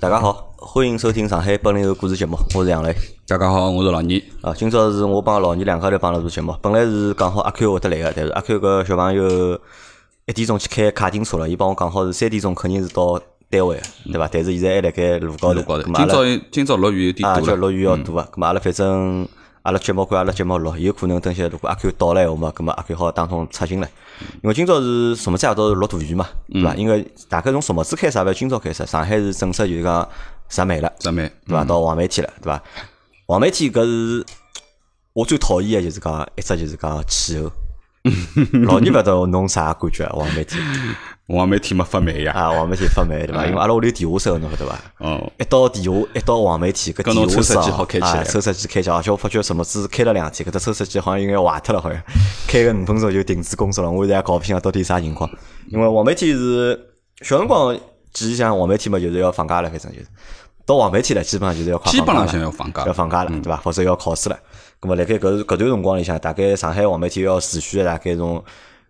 大家好，欢迎收听上海本领后故事节目，我是杨磊。大家好，我是老倪。啊，今朝是我帮老倪两家头帮了做节目。本来是讲好阿 Q 会得来个，但是阿 Q 个小朋友一点钟去开卡丁车了，伊帮我讲好是三点钟肯定是到单位，对伐？但是现在还辣盖路高头。路高头。今朝今朝落雨有点多啊，叫落雨要多啊。咁阿拉反正阿拉节目归阿拉节目录，有可能等歇如果阿 Q 到了闲话嘛，咁么阿 Q 好打通插进来。因为今朝是什么节啊？都是落大雨嘛，对伐？因为大概从什么子开始？勿今朝开始，上海是正式就是讲入梅了，入梅，对伐？到黄梅天了，对伐？黄梅天搿是我最讨厌个，就是讲一只就是讲气候。老年勿知道侬啥感觉？黄梅天，黄梅天没发霉呀！啊，黄梅天发霉对伐？因为阿拉屋里地下室侬晓得伐？哦，一到地下，一到黄梅天，搿地下室机好开起来，抽湿机开起来，而且我发觉什么子开了两天，搿只抽湿机好像应该坏脱了，好像开个五分钟就停止工作了。我现在搞勿清到底啥情况。因为黄梅天是小辰光记忆像黄梅天嘛，就是要放假了，反正就是到黄梅天了，基本上就是要快基本上想要放假，要放假了，对伐？或者要考试了。咁么，辣盖搿搿段辰光里向，大概上海黄梅天要持续大概从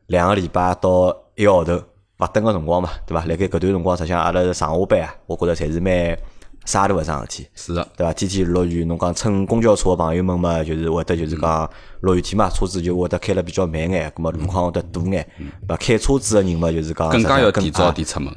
两个礼拜到一个号头勿等个辰光嘛，对伐？辣盖搿段辰光，实际上阿拉上下班啊，我觉着侪是蛮沙头个桩事体。是的，对伐？天天落雨，侬讲乘公交车个朋友们嘛，就是会得就是讲落雨天嘛，车子就会得开了比较慢眼，咁么路况会得堵眼。勿开车子个人嘛，就是讲更加要提早点出门。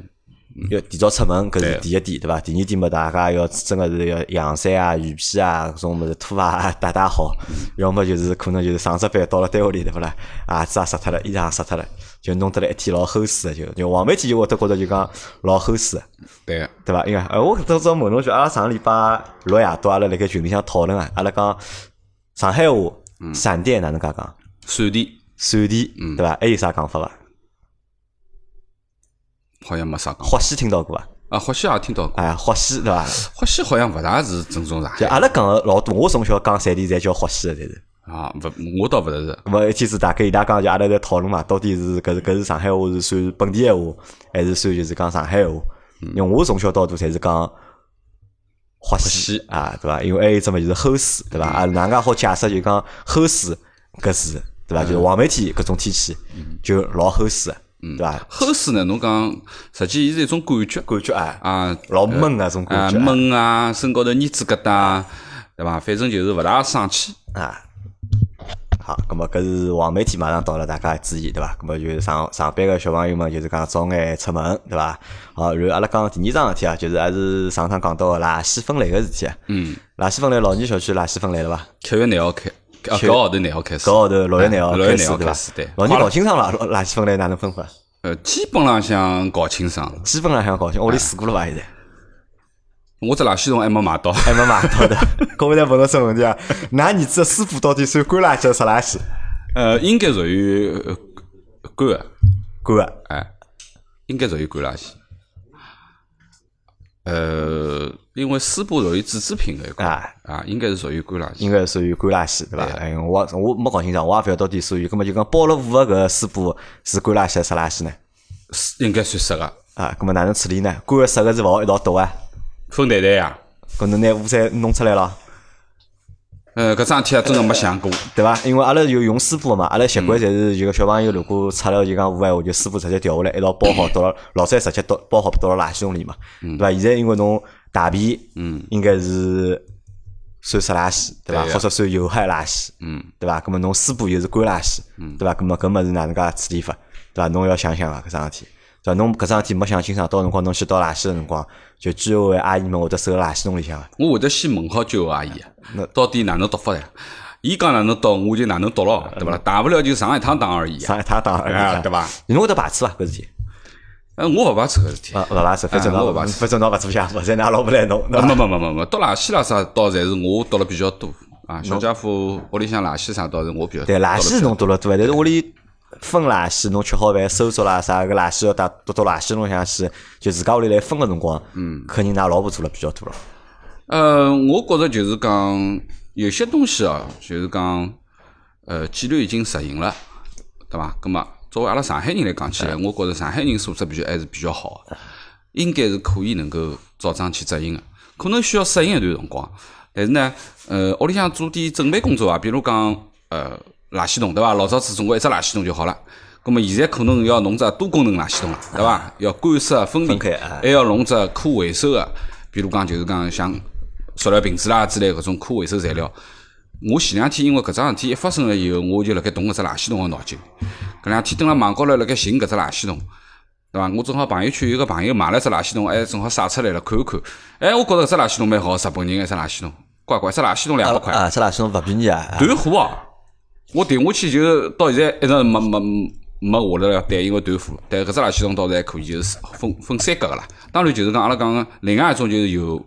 要提早出门，搿是第一点，对伐？第二点嘛，大家要真个是要阳伞啊、雨披啊、搿种物事拖啊带带好。要么就是可能就是上只班到了单位里，对勿啦？鞋子也湿脱了，衣裳也湿脱了，就弄得来一天老齁死个，就就黄梅天就会得觉着就讲老齁死个，对对伐？因为哎，我搿朝问侬句，阿拉上个礼拜六夜到，阿拉辣盖群里向讨论啊，阿拉讲上海话，闪电哪能介讲？闪电，闪电，对伐？还有啥讲法伐？好像没啥讲。霍西听到过啊？啊，霍西也听到过。哎，霍西对伐？霍西好像勿大是正宗上海。就阿拉讲个老多，我从小讲闪电侪叫霍西个，侪是。啊，勿，我倒勿是。么一天子大概伊拉讲就阿拉在讨论嘛，到底是搿是搿是上海话是算本地闲话，还是算就是讲上海话？因为我从小到大侪是讲霍西啊，对伐？因为还有只么就是吼水，对伐？啊，哪介好解释就讲吼水搿事，对伐？就是黄梅天搿种天气就老吼水。对伐？齁水呢？侬讲，实际伊是一种感觉，感觉啊，啊，老闷啊，种感觉，闷啊，身高头腻子疙瘩，对伐？反正就是勿大爽气啊。好，咁么搿是黄梅天马上到了，大家注意，对伐？咁么就是上上班个小朋友们，就是讲早眼出门，对伐？好，然后阿拉讲第二桩事体啊，就是还是上趟讲到个垃圾分类个事体啊。嗯。垃圾分类，老年小区垃圾分类了伐？七月廿号开。搿号头廿号开始，搿号头六月廿号开始，对伐？老年搞清爽了，垃圾分类哪能分法？呃，基本上想搞清爽，基本上想搞清，屋里试过了伐？现在，我这垃圾桶还没买到，还没买到的。各位在问到什问题啊？㑚儿子的师傅到底算干垃圾还是湿垃圾？呃，应该属于干的，干的，哎，应该属于干垃圾。呃，因为丝布属于纸制品的一块啊，应该是属于干垃圾，应该是属于干垃圾，对吧？哎，我我没搞清爽，我也勿晓得到底属于，搿么就讲包了五个搿水布是干垃圾还是湿垃圾呢？是应该算湿个啊，搿么哪能处理呢？干个湿个是勿好一道倒啊？分袋袋呀？搿能拿污水弄出来了？呃，搿桩事体真个没想过，对伐？因为阿拉就用湿布嘛，阿拉习惯侪是就小朋友如果出了就讲污闲话，就湿布直接掉下来，一道包好，到了老早直接倒包好倒到垃圾桶里嘛，对伐？现在因为侬大便，嗯，应该是算湿垃圾，对伐？或者算有害垃圾，嗯，对伐？搿么侬湿布又是干垃圾，嗯，对伐？搿么搿么是哪能介处理法，对伐？侬要想想啊，搿桩事体。对伐？侬搿桩事体没想清爽，到辰光侬去倒垃圾个辰光，就居委会阿姨们会得收垃圾桶里向个。我会得先问好居委会阿姨，那到底哪能倒法呀？伊讲哪能倒，我就哪能倒咯，对伐？大不了就上一趟当而已。上一趟当而已，对伐？侬会得排斥伐？搿事体？呃，我勿排斥搿事体。勿排斥，反正侬勿排斥，反正侬勿做下，勿再拿老婆来弄。没没没没没，倒垃圾啦啥倒侪是我倒了比较多啊。小家伙屋里向垃圾啥倒是我比较。对，垃圾侬倒了多，但是屋里。分垃圾，侬吃好饭收拾啦啥个垃圾要带倒到垃圾桶里向去，就自家屋里来分个辰光，嗯，肯定㑚老婆做了比较多了。呃，我觉着就是讲有些东西啊，就是讲呃纪律已经实行了，对伐？那么作为阿拉上海人来讲起来，我觉着上海人素质比较还是比较好，应该是可以能够照章去执行的，可能需要适应一段辰光，但是呢，呃，屋里向做点准备工作啊，比如讲呃。垃圾桶对伐？老早子总归一只垃圾桶就好了。咁么现在可能要弄只多功能垃圾桶了，对伐？要干湿分离，还要弄只可回收的，比如讲就是讲像塑料瓶子啦之类搿种可回收材料。我前两天因为搿桩事体一发生了以后，我就辣盖动搿只垃圾桶个脑筋。搿两天蹲辣网高头辣盖寻搿只垃圾桶，对伐？我正好朋友圈有个朋友买了只垃圾桶，哎，正好晒出来了，看一看。哎，我觉着搿只垃圾桶蛮好，日本人一只垃圾桶，乖乖，只垃圾桶两百块。啊，只垃圾桶勿便宜啊。断货啊！我订下去就到现在一直没没没下来了，对，因为断货。但搿只垃圾桶倒是还可以，就是分分三格个啦。当然就是讲阿拉讲另外一种就是有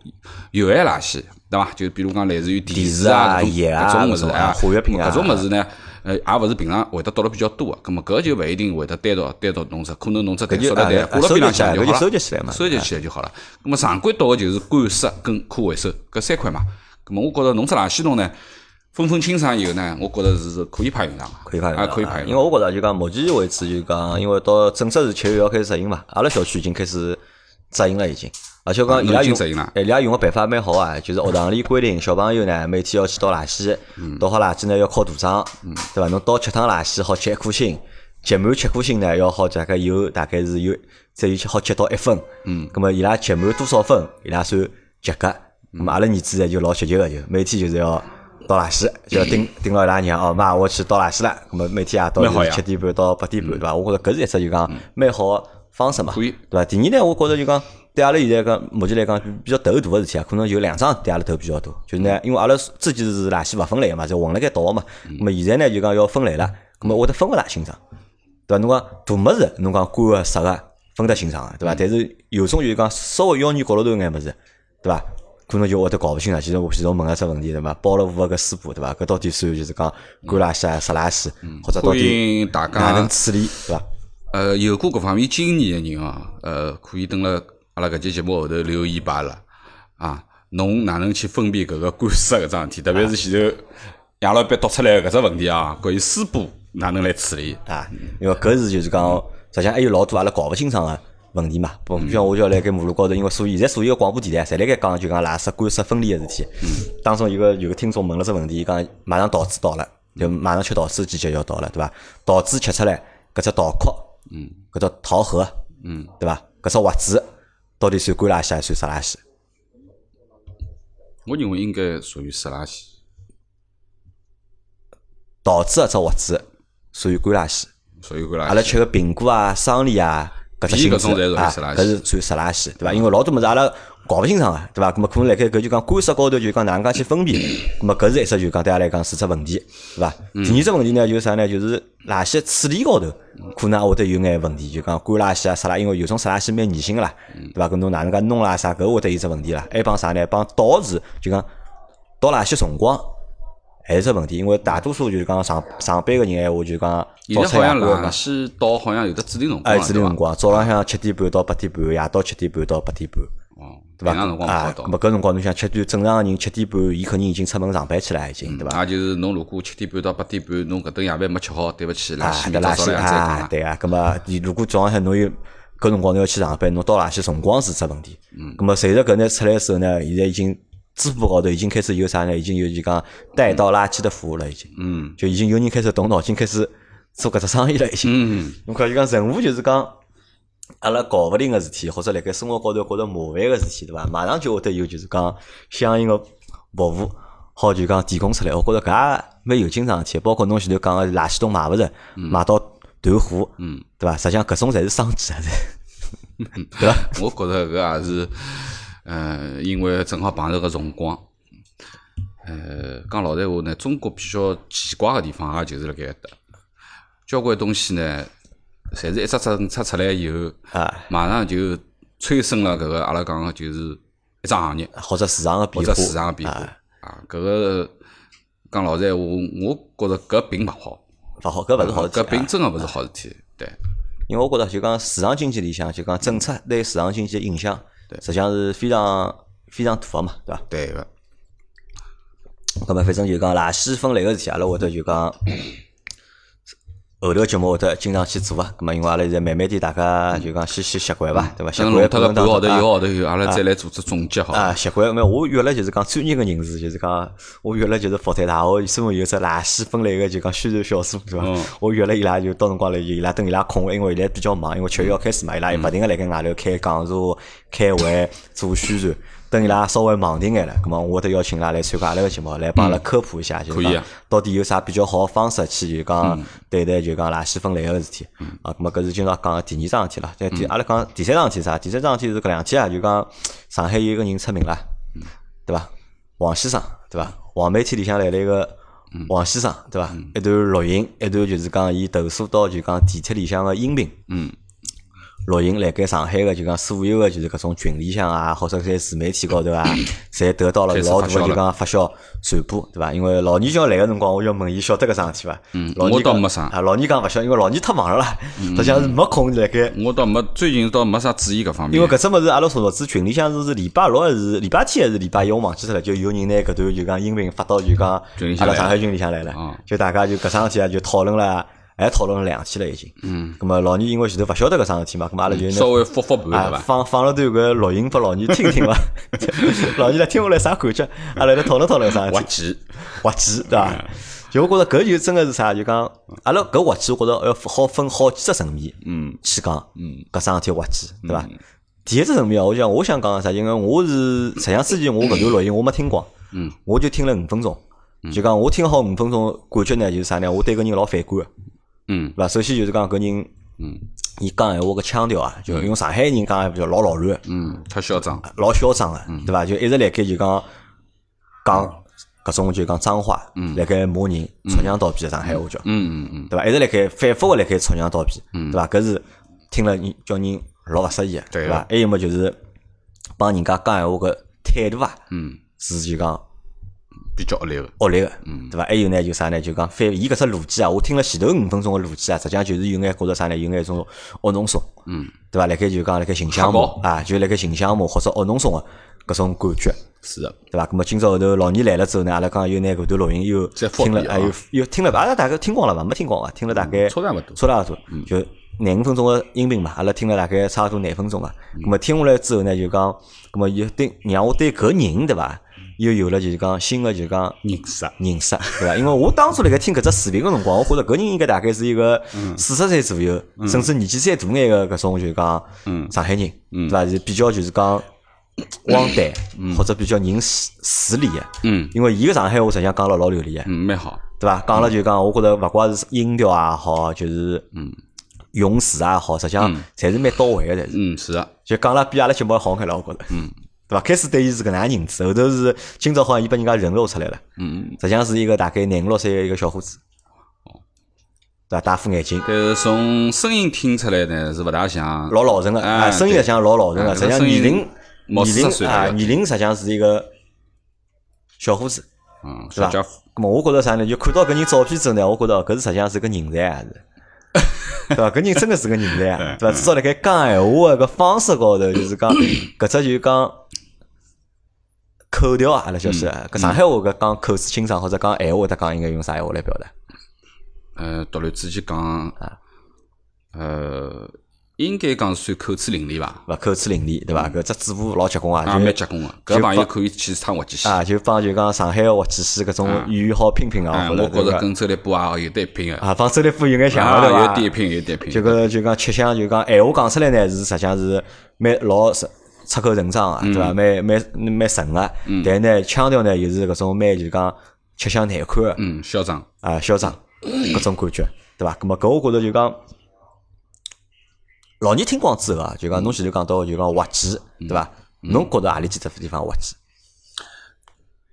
有害垃圾。对伐？就比如讲，类似于电池啊、搿种物事啊，化学品啊，搿种物事呢，呃，也勿是平常会得倒了比较多个，葛末搿就勿一定会得单独单独弄出，可能弄出袋塑料袋挂辣边浪向就好了，收集起来嘛，收集起来就好了。葛末常规倒个就是干湿跟可回收搿三块嘛。葛末我觉着弄出垃圾桶呢，分分清爽以后呢，我觉着是可以派用场，可以派用场，可以派用。因为我觉着就讲目前为止就讲，因为到正式是七月要开始执行嘛，阿拉小区已经开始执行了已经。而且讲伊拉用，哎，伊拉用个办法蛮好啊，就是学堂里规定小朋友呢每天要去倒垃圾，倒好垃圾呢要靠图章，对伐？侬倒七趟垃圾好积一颗星，积满七颗星呢要好大概有大概是有再有好积到一分，嗯，咁么伊拉积满多少分，伊拉算及格。咁么阿拉儿子呢就老积极个，就每天就是要倒垃圾，就要盯 盯牢伊拉娘哦，妈我去倒垃圾了。咁么每天也倒七点半到八点半，对伐？我觉着搿是一只就讲蛮好方式嘛，对伐？第二呢，我觉着就讲。对阿拉现在讲，目前来讲比较头大个事体啊，可能就两桩对阿拉头比较多。就呢，因为阿拉之前是垃圾勿分类个嘛，就混辣盖倒个嘛。咁么现在呢，就讲要分类了，咁么会得分勿大清爽，对伐？侬讲大物事，侬讲干个湿个分得清爽个，对伐？但是有种就是讲稍微腰眼角落头眼物事，对伐？可能就会得搞勿清了。其实我其实我问了只问题，对伐？包了五个师傅，对伐？搿到底算就是讲干垃圾啊、湿垃圾，或者到底哪能处理，对伐？呃，有过搿方面经验个人啊，呃，可以等了。阿拉搿期节目后头留言罢了啊！侬哪能去分辨搿个干湿搿桩事体？特别是前头杨老板读出来搿只问题啊，关于湿布哪能来处理啊？因为搿是就是讲，实际上还有老多阿拉搞勿清爽个问题嘛。不像我就要辣盖马路高头，因为所以现在所有个广播电台侪辣盖讲就讲垃圾干湿分离个事体。嗯。当中有个有个听众问了只问题，伊讲马上桃子到了，就马上吃桃子季节要到了，对伐？桃子吃出来搿只桃壳，嗯，搿只桃核，嗯，对伐？搿只核子。到底算干垃圾还是算湿垃圾？我认为应该属于湿垃圾。桃子啊，只核子属于干垃圾。属于干垃圾。阿拉吃个苹果啊、桑梨啊，搿只性质啊，搿是算湿垃圾，对伐？因为老多物事阿拉。搞勿清爽个，对伐？咁么可能辣盖搿就讲干湿高头就讲哪能介去分辨？咁么搿是一只就讲对阿拉来讲是只问题，对伐？第二只问题呢就是啥呢？就是垃圾处理高头可能会得有眼问题，就讲干垃圾啊啥啦，因为有种湿垃圾蛮粘性个啦，对伐？搿侬哪能介弄啦啥？搿会得有只问题啦。还帮啥呢？帮倒时就讲倒垃圾辰光还是只问题，因为大多数就是讲上上班个人闲话就讲早餐好像垃圾倒好像有的指定辰光，指定辰光，早浪向七点半到八点半，夜到七点半到八点半。哦，对伐？啊，咁么搿辰光侬想七点正常个人七点半，伊肯定已经出门上班去了，已经，对伐？也就是侬如果七点半到八点半，侬搿顿夜饭没吃好，对勿起，垃圾垃圾啊，对啊。咁么，你如果早浪向侬有搿辰光侬要去上班，侬倒垃圾辰光是只问题。嗯。咁么随着搿呢出来时候呢，现在已经支付宝高头已经开始有啥呢？已经有就讲带到垃圾的服务了，已经。嗯。就已经有人开始动脑筋，开始做搿只生意了，已经。嗯。侬看就讲任务就是讲。阿拉搞勿定个事体，或者辣盖生活高头觉着麻烦个事体，对伐？马上就会得有就是讲相应个服务，好就讲提供出来。我觉着搿也蛮有劲桩事体，包括侬前头讲个垃圾桶买勿着，买到断货，嗯，对伐？实际上搿种侪是商机啊，对伐？我觉着搿也是，嗯，因为正好碰着个辰光，呃，讲老实话呢，中国比较奇怪个地方也就是辣盖搭，交关东西呢。侪是一只政策出来以后，啊，马上就催生了搿个阿拉讲个就是一只行业，或者市场个变化，或者市场个变化。啊，搿个讲老实闲话，我觉着搿并勿好，勿好，搿勿是好事体，搿并真个勿是好事体，对。因为我觉着就讲市场经济里向，就讲政策对市场经济影响，实际上是非常非常大个嘛，对伐？对个。那么反正就讲垃圾分类个事体，阿拉会得就讲。后头节目会得经常去做啊，咁么因为阿拉现在慢慢点，大家就讲先先习惯伐，对伐？习惯脱个半号头一个号头以后，阿拉再来做只总结好。啊，习惯，没我约了就是讲专业个人士，就是讲我约了就是复旦大学专门有只垃圾分类个就讲宣传小组，对伐？我约了伊拉就到辰光来，伊拉等伊拉空，因为现在比较忙，因为七月要开始嘛，伊拉勿停个辣盖外头开讲座、开会、做宣传。等伊拉稍微忙点眼了，咁么我得邀请伊拉来参加阿拉个节目，来帮阿拉科普一下，就讲到底有啥比较好个方式去就讲对待就讲垃圾分类个事体。啊，咁么搿是今朝讲个第二桩事体了。再第阿拉讲第三桩事体啥？第三桩事体是搿两天啊，就讲上海有一个人出名了，对伐？王先生，对伐？黄媒体里向来了一个王先生，对伐？一段录音，一段就是讲伊投诉到就讲地铁里向个音频。嗯。录音辣盖上海个就讲所有个就是搿种群里向啊，或者在自媒体高头啊，侪得到了老大个就讲发酵传播，对伐？因为老倪叫来个辰光，我就问伊晓得搿桩事体伐？嗯，我倒没啥。啊，老倪讲勿晓，因为老倪太忙了啦，实际上是没空辣盖。我倒没，最近倒没啥注意搿方面。因为搿只物事，阿拉说说子群里向是是礼拜六还是礼拜天还是礼拜一，我忘记脱了。就有人拿搿段就讲音频发到就讲阿拉上海群里向来了，就大家就搿桩事体啊就讨论了。还讨论了两天了已经，嗯，咁么老倪因为前头勿晓得搿桩事体嘛，咁么阿拉就稍微复复盘对伐？放放了段搿录音拨老倪听听伐？老倪来听下来啥感觉？阿拉来讨论讨论啥？滑稽，滑稽对伐？就我觉着搿就真个是啥？就讲阿拉搿滑稽，我觉着要好分好几只层面，嗯，去讲，嗯，搿桩事体滑稽对伐？第一只层面哦，我想我想讲个啥？因为我是实际上之前我搿段录音我没听过，嗯，我就听了五分钟，就讲我听好五分钟，感觉呢就是啥呢？我对搿人老反感个。嗯，对伐？首先就是讲搿人，嗯，伊讲闲话个腔调啊，就用上海人讲闲话就老老乱，嗯，太嚣张，老嚣张个，对伐？就一直辣盖就讲讲搿种就讲脏话，辣盖骂人，臭娘倒闭，上海话叫，嗯嗯嗯，对伐？一直辣盖反复个辣盖臭娘倒闭，对伐？搿是听了人叫人老勿适意个，对伐？还有么就是帮人家讲闲话个态度啊，嗯，是就讲。比较恶劣个，恶劣个，嗯，对伐？还有呢，就啥呢？就讲反伊搿只逻辑啊，我听了前头五分钟个逻辑啊，实际上就是有眼觉着啥呢？有眼种恶弄怂，嗯，对伐？辣盖就讲辣盖形象模啊，就辣盖形象模或者恶弄怂个搿种感觉，是的，对伐？咁么今朝后头老倪来了之后呢，阿拉刚又拿搿段录音又听了，还有又听了，阿拉大概听光了伐？没听光啊，听了大概差勿多，差勿多，就廿五分钟个音频嘛，阿拉听了大概差勿多廿分钟个。咁么听下来之后呢，就讲，咁么又对让我对搿人，对伐？又有了就是讲新的就是讲认识。认识，对伐？因为我当初辣盖听搿只视频个辰光，我觉着搿人应该大概是一个四十岁左右，甚至年纪再大眼个搿种就是讲上海人，对伐？是比较就是讲 汪淡或者比较人势势利个，嗯，因为伊个上海话实际上讲了老流利个，嗯，蛮好，对伐？讲了就讲，我觉着勿管是音调也好，就是嗯。用词也好，实际上侪是蛮到位个，侪是，嗯，是啊，就讲了比阿拉节目好看了，我觉着，嗯。对伐？开始对伊是搿能样认知，后头是今朝好像伊把人家人肉出来了。嗯嗯。实际上是一个大概廿五六岁的一个小伙子。哦。对伐？戴副眼镜。但是从声音听出来呢，是勿大像。老老成个，啊，声音像老老成个，实际上年龄年龄啊，年龄实际上是一个小伙子。嗯。是吧？咾么，我觉着啥呢？就看到搿人照片之后呢，我觉着搿是实际上是个人才啊，是。对伐？搿人真个是个人才啊，对伐？至少辣盖讲闲话个搿方式高头，就是讲 搿只就讲。口条啊，阿拉就是搿上海话搿讲口齿清爽，或者讲闲话，他讲应该用啥闲话来表达？呃，独立自己讲啊，呃，应该讲算口齿伶俐伐？勿口齿伶俐，对伐？搿只嘴巴老结棍啊，啊，蛮结棍个。搿朋友可以去趟滑稽戏啊，就帮就讲上海个滑稽戏搿种语言好拼拼啊。我觉着跟周立波啊有得拼个啊，帮周立波有眼像对伐？有点拼，有点拼。就搿就讲吃相，就讲闲话讲出来呢，是实际上是蛮老实。出口成章啊，对伐？蛮蛮蛮神个，但呢腔调呢又是搿种蛮就讲吃相难看个，嗯，嚣张啊，嚣张，搿种感觉，对伐？搿么搿我觉着就讲，老年听光之后啊，就讲侬前头讲到就讲滑稽，对伐？侬觉着何里几只地方滑稽？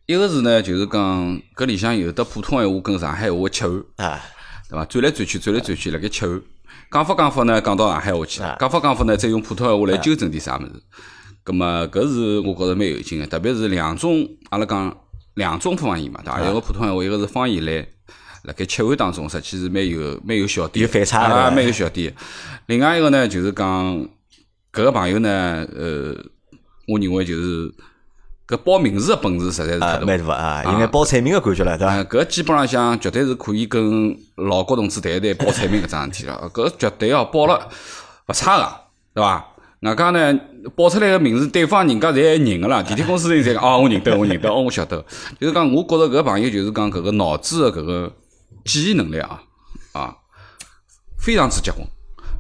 一个是呢，就是讲搿里向有的普通闲话跟上海话切换啊，对伐？转来转去，转来转去，辣盖切换，讲法讲法呢，讲到上海话去，讲法讲法呢，再用普通闲话来纠正点啥物事。咁么，搿是我觉着蛮有劲个，特别是两种，阿拉讲两种方言嘛，对伐？一个普通闲话，一个是方言来，辣盖切换当中，实际是蛮有蛮有小点，有反差啊，蛮有小点。另外一个呢，就是讲搿个朋友呢，呃，我认为就是搿报名字个本事实在是太蛮大啊，应该报菜名个感觉了，对伐？搿基本上向绝对是可以跟老郭同志谈一谈报菜名搿桩事体了，搿绝对哦报了勿差个，对伐？外加呢，报出来个名字，对方人家侪认个啦。地铁公司人侪讲，哦，我认得，我认得，哦，我晓得。就是讲，我觉着搿个朋友就是讲搿个脑子的搿个记忆能力啊，啊，非常之结棍。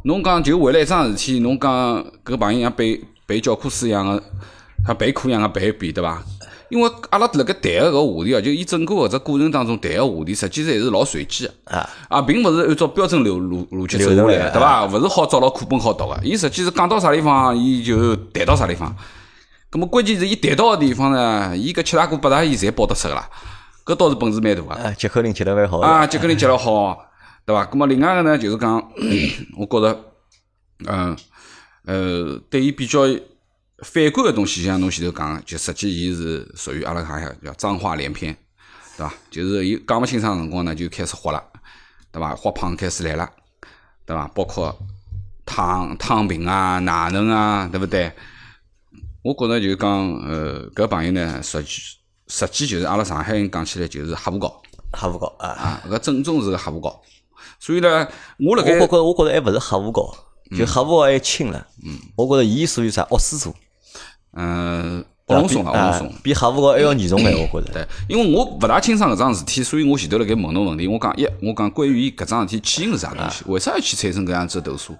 侬讲就为了一桩事体，侬讲搿个朋友像背背教科书一样个他被苦养个被逼，对伐？因为阿拉辣盖谈个搿话题啊，就伊整个搿只过程当中谈个话题，实际上还是老随机个啊，啊，并勿是按照标准流逻逻辑走下来，对伐？勿是好照牢课本好读个，伊实际是讲到啥地方，伊就谈到啥地方。咁么关键是伊谈到个地方呢，伊搿七大姑八大姨侪报得出个啦，搿倒是本事蛮大个。啊，接口令接得蛮好。啊，接口令接了好，对伐？咁么另外个呢，就是讲，我觉着，嗯，呃，对伊比较。反观个东西，像侬前头讲，就实际伊是属于阿拉讲叫脏话连篇，对伐？就是伊讲勿清爽辰光呢，就开始豁了，对伐？豁胖开始来了，对伐？包括躺躺平啊、哪能啊，对勿对？我觉着就是讲，呃，搿朋友呢，实际实际就是阿拉上海人讲起来就是黑胡高，黑胡高啊啊，搿正宗是个黑胡高。所以呢，我辣盖，我觉着我觉着还勿是黑胡高，就黑胡高还轻了。嗯，我觉着伊属于啥恶师座。嗯，乌龙松啊，乌龙松，比哈佛高还要严重眼，我觉着。对，因为我勿大清爽搿桩事体，所以我前头辣盖问侬问题。我讲一，我讲关于伊搿桩事体起因是啥东西？为啥要去产生搿样子投诉？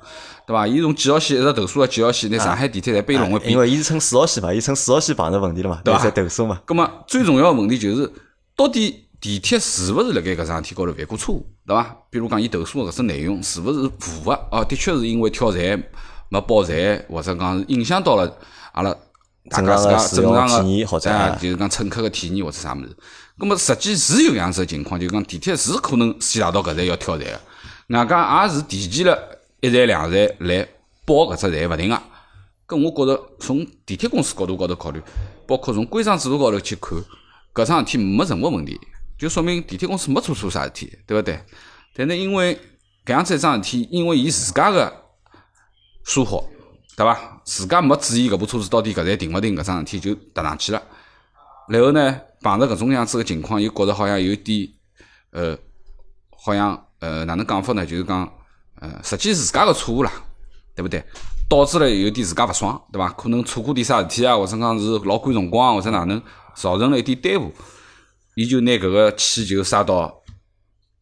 对伐？伊从几号线一直投诉到几号线，拿上海地铁侪背龙个边。因为伊是乘四号线嘛，伊乘四号线碰着问题了嘛，对伐？投诉嘛。葛末最重要个问题就是，到底地铁是勿是辣盖搿桩事体高头犯过错误？对伐？比如讲，伊投诉个搿只内容是勿是符合？哦，的确是因为跳站没报站，或者讲是影响到了阿拉。正常个正常个体验或者就是讲乘客个体验或者啥物事，咁么实际是有样子个情况，就讲地铁是可能四大道搿站要跳站个，外加也是提前了一站两站来报搿只站勿定个。咁我觉着从地铁公司角度高头考虑，包括从规章制度高头去看，搿桩事体没任何问题，就说明地铁公司没做错啥事体，对勿对？但是因为搿样子一桩事体，因为伊自家个疏忽。对伐？自家没注意搿部车子到底搿站停勿停搿桩事体就踏上去了，然后呢碰着搿种样子个情况，又觉着好像有点呃，好像呃哪能讲法呢？就是讲呃，实际是自家个错误啦，对勿对？导致了有点自家勿爽，对伐？可能错过点啥事体啊，或者讲是老赶辰光，或者哪能造成了一点耽误，伊就拿搿个气就撒到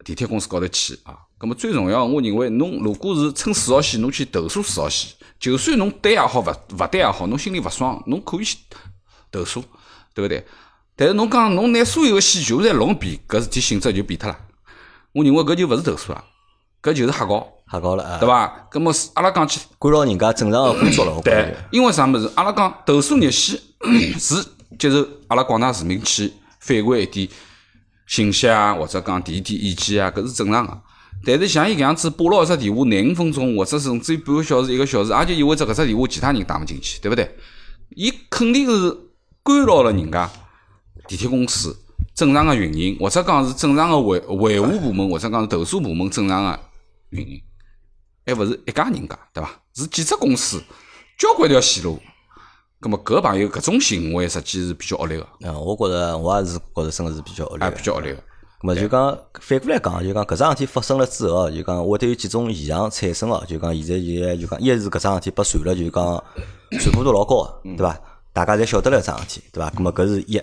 地铁公司高头去啊。葛末最重要，我认为侬如果是乘四号线，侬去投诉四号线。就算侬对也好，勿勿对也好，侬心里勿爽，侬可以去投诉，对勿对？但是侬讲侬拿所有个线全部侪弄遍，搿事体性质就变脱了。我认为搿就勿是投诉了，搿就是瞎搞，瞎搞了，对伐？搿么阿拉讲起干扰人家正常个工作了，对，因为啥物事？阿拉讲投诉热线 是接受阿拉广大市民去反馈一点信息啊，或者讲提一点意见啊，搿是正常个。但是像伊搿样子拨牢一只电话廿五分钟，或者甚至于半个小时、一个小时，也就意味着搿只电话其他人打勿进去，对勿对？伊肯定是干扰了人家地铁公司正常个运营，或者讲是正常个维维护部门，或者讲是投诉部门正常个运营，还勿是一家人家，对伐？是几只公司，交关条线路。葛末搿朋友搿种行为，实际是比较恶劣个。嗯，我觉着我也是觉着真个是比较恶劣，比较恶劣个。么就讲反过来讲，就讲搿桩事体发生了之后，就讲会得有几种现象产生哦。就讲现在现在就讲，一是搿桩事体被传了，就讲传播度老高，对伐？大家侪晓得了桩事体，对伐？咁么搿是一。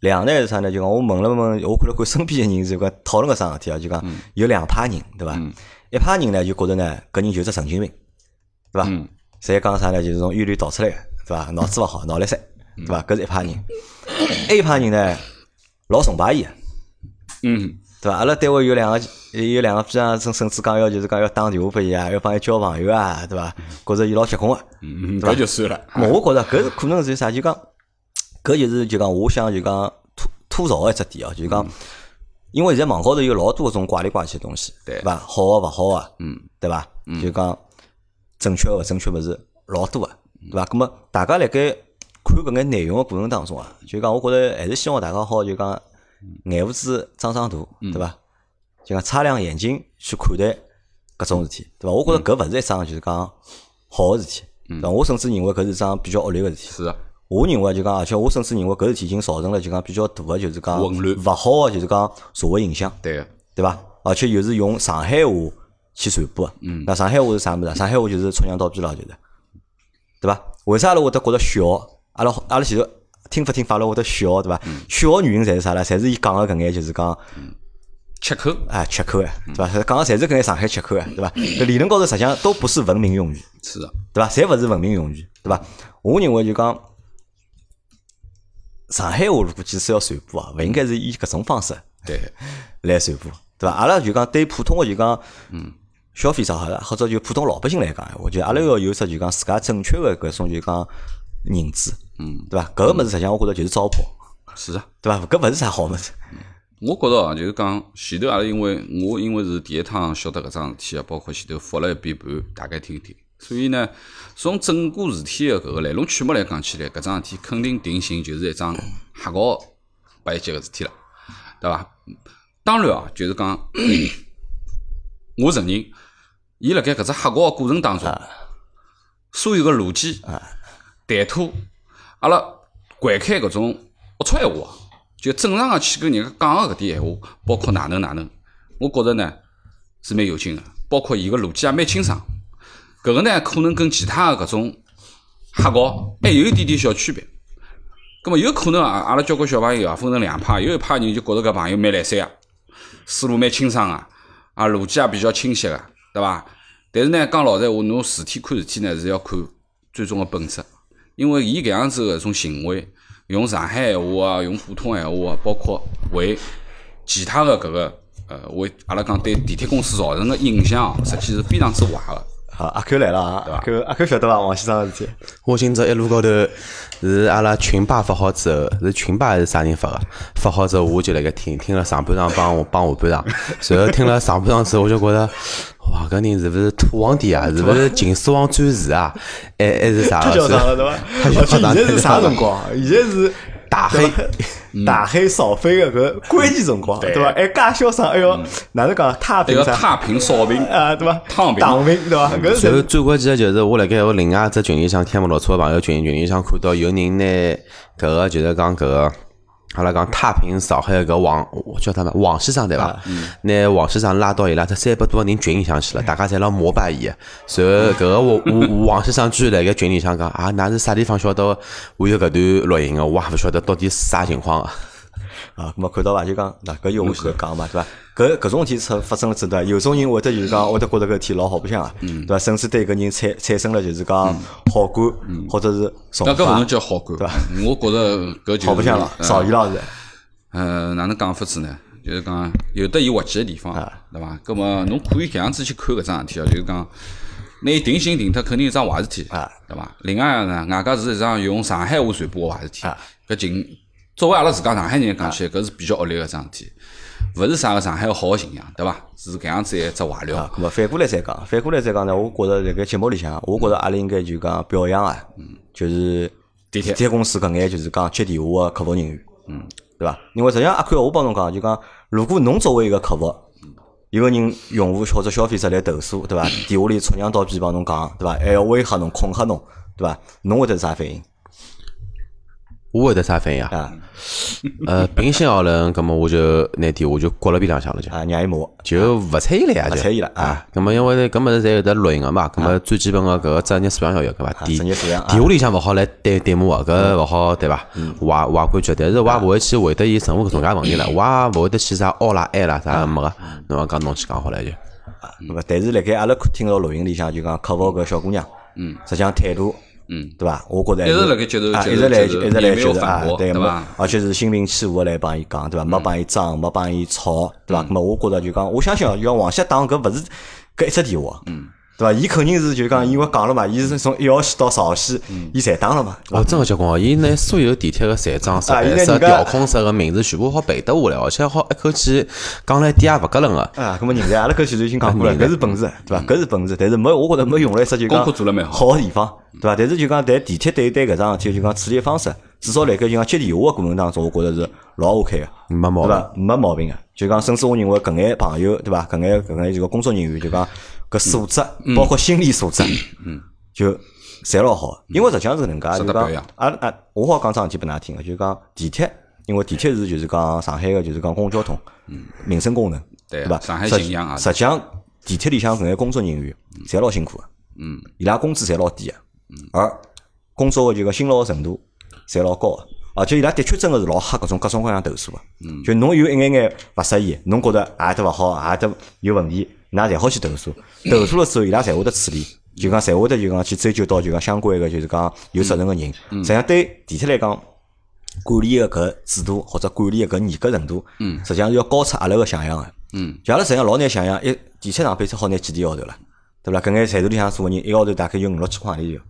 两呢是啥呢？就讲我问了问，我看了看身边个人，就讲讨论搿桩事体啊，就讲有两派人，对伐？一派人呢就觉着呢，搿人就是神经病，对伐？侪讲啥呢？就是从医院逃出来个，对伐？脑子勿好，脑力塞，对伐？搿是一派人。还一派人呢，老崇拜伊。嗯，对伐？阿拉单位有两个，有两个非常甚甚至讲要就是讲要打电话拨伊啊，要帮伊交朋友啊，对伐？觉着伊老结棍个，嗯，搿就算了。我觉着搿是可能是啥？就讲搿就是就讲我想就讲吐吐槽一只点哦，就讲因为现在网高头有老多种怪里怪气的东西，对伐？好个勿好个，嗯，对伐？就讲正确个勿正确勿是老多个，对伐？葛末大家辣盖看搿眼内容个过程当中啊，就讲我觉着还是希望大家好就讲。眼胡子长长大，对伐？就讲擦亮眼睛去看待搿种事体，对伐？我觉着搿勿是一桩就是讲好个事体，对伐？我甚至认为搿是桩比较恶劣个事体。是啊，我认为就讲，而且我甚至认为搿事体已经造成了就讲比较大个就是讲混乱，勿好个就是讲社会影响。对个，对伐？而且又是用上海话去传播，嗯，那上海话是啥物事？上海话就是臭娘倒逼了，就是，对伐？为啥阿拉会得觉着笑？阿拉阿拉前头。听勿听法了，会得笑，对伐？笑个原因侪是啥呢？侪是伊讲个搿眼，就是讲吃口，哎，吃口哎，对伐？讲个侪是搿眼上海吃口哎，对伐？理论高头实际上都不是文明用语，是的，对伐？侪勿是文明用语，对伐？我认为就讲上海话如果假使要传播啊，勿应该是以搿种方式对来传播，对伐？阿拉就讲对普通个就讲，嗯，消费者好了，或者就普通老百姓来讲，我觉得阿拉要有只就讲自家正确个搿种就讲认知，嗯，对伐？搿个物事实际上我觉着就是糟粕，是啊，对伐？搿勿是啥好物事。我觉着啊，就是讲前头阿拉因为我因为是第一趟晓得搿桩事体啊，包括前头复了一遍盘，大概听一听。所以呢，从整个事体个搿个来龙去脉来讲起来，搿桩事体肯定定性就是一桩瞎搞八一级个事体了，对伐？当然啊，就是讲，我承认，伊辣盖搿只瞎搞个过程当中，所有个逻辑、谈吐，阿拉掼开搿种龌龊闲话，就正常个去跟人家讲个搿点闲话，包括哪能哪能，我觉着呢是蛮有劲个，包括伊个逻辑也蛮清爽。搿个呢，可能跟其他个搿种瞎搞还有一点点小区别。葛末有可能啊，阿拉交关小朋友啊，分成两派，有一派人就觉着搿朋友蛮来三个，思路蛮清爽个，啊，逻辑也比较清晰个，对伐？但是呢，讲老实闲话，侬事体看事体呢，是要看最终的本质。因为伊搿样子个种行为，用上海闲话啊，用普通闲话啊，包括为其他的搿个呃，为阿拉讲对地铁公司造成个影响，实际是非常之坏个。好，阿 Q 来了啊！阿 Q 阿 Q 晓得伐？王先生事体。我今朝一路高头是阿拉群霸发好之后，是群霸还是啥人发个？发好之后我就辣盖听，听了上半场帮我帮下半场，随后听了上半场之后我就觉着，哇，搿人是勿是土皇帝啊？是勿是秦始皇转世啊？还还是啥？太嚣张了，对伐？太嚣张！现在是啥辰光？现在是大黑。大黑扫飞个搿关键辰光，对伐？还介嚣张，哎哟，哪能讲？太平太平扫平啊，对伐？躺平，躺平，对伐？搿是最关键的就是我辣盖我另外一只群里向开摩托车的朋友群群里向看到有人拿搿个就是讲搿个。阿拉讲太平上海个王叫他们王先生对伐？拿王先生拉到伊拉只三百多个人群里向去了，大家侪辣膜拜伊。随后搿个王王先生居然辣盖群里向讲啊，㑚是啥地方晓得我有搿段录音个？我也勿晓得到底是啥情况啊。啊，咁么看到伐？就讲嗱，搿有我前头讲嘛，对伐？搿搿种事体出发生了之后，有种人会得就是讲，会得觉得搿事体老好白相啊，对伐？甚至对搿人产产生了就是讲好感，或者是崇拜。搿勿能叫好感，对伐？我觉着搿就好白相了，少伊老是。呃，哪能讲法子呢？就是讲有得伊滑稽个地方，对伐？搿么侬可以搿样子去看搿桩事体哦，就是讲，拿伊定性定脱，肯定是桩坏事体，对伐？另外呢，外加是一桩用上海话传播个坏事体，搿尽。作为阿拉自家上海人讲起来，搿是比较恶劣个桩事体，勿是啥个上海个好个形象，对伐？是搿样子一只坏料。咁么反过来再讲，反过来再讲呢，我觉着辣盖节目里向，我觉着阿拉应该就讲表扬啊，就是地铁公司搿眼就是讲接电话个客服人员，嗯，对伐？因为实际上阿宽，我帮侬讲，就讲如果侬作为一个客服，有个人用户或者消费者来投诉，对伐？电话里从娘道逼帮侬讲，对伐？还要威吓侬、恐吓侬，对伐？侬会得啥反应？我会得啥反应啊？呃，平心而论，咁么我就拿电话就挂了边浪向了，就啊，让伊骂，就勿睬伊了呀，勿睬伊了啊。咁么因为搿物事侪有得录音个嘛，咁么最基本个搿个职业素养要有，搿伐？电电话里向勿好来对对骂个，搿勿好对伐？坏坏规矩，但是我也勿会去回答伊任何搿种介问题了，我也勿会得去啥凹啦、挨啦啥没个，侬讲侬去讲好了就。啊，但是辣盖阿拉听到录音里向就讲客服搿小姑娘，嗯，实际上态度。嗯，对伐？我觉着一直辣盖接受，一直来，一直来接受啊，对伐？而且是心平气和来帮伊讲，对伐？没帮伊争，没帮伊吵，对伐？那么我觉着就讲，我相信，就讲王歇打搿勿是搿一只电话，嗯。对伐？伊肯定是就讲，因为讲了嘛，伊是从一号线到十号线，伊侪打了嘛。哦，真个结棍哦！伊拿所有地铁个站桩、设备、设调控室个名字全部好背得下来，而且好一口气讲来点也勿隔楞个。啊，搿么人家阿拉搿前头已经讲过了，搿是本事，对伐？搿是本事，但是没，我觉着没用来说就讲好个地方，对伐？但是就讲在地铁对待搿桩事体，就讲处理方式，至少辣盖就讲接电话个过程当中，我觉着是老 OK 个，没毛病，没毛病个。就讲，甚至我认为搿眼朋友，对伐？搿眼搿眼就个工作人员，就讲。搿素质，包括心理素质，嗯，就侪老好。因为实际上是搿能介，就讲，啊啊，我好讲桩事体拨㑚听个，就讲地铁，因为地铁是就是讲上海个就是讲公共交通，嗯，民生功能，对伐？上海形象啊。实际上，地铁里向搿眼工作人员侪老辛苦个，嗯，伊拉工资侪老低个，嗯，而工作个就讲辛劳程度侪老高个，而且伊拉的确真个是老吓搿种各种各样投诉个，嗯，就侬有一眼眼勿适意，侬觉得啊得勿好，啊得有问题。㑚侪好去投诉，投诉了之后，伊拉侪会得处理，就讲侪会得就讲去追究到就讲相关个就是讲有责任个人。实际上对地铁来讲，管理个搿制度或者管理个搿严格程度，嗯，实际上是要高出阿拉个想象个。嗯，就阿拉实际上老难想象，一地铁上班才好拿几钿号头了，对伐？搿眼站头里向做个人，一个号头大概有五六千块钿就，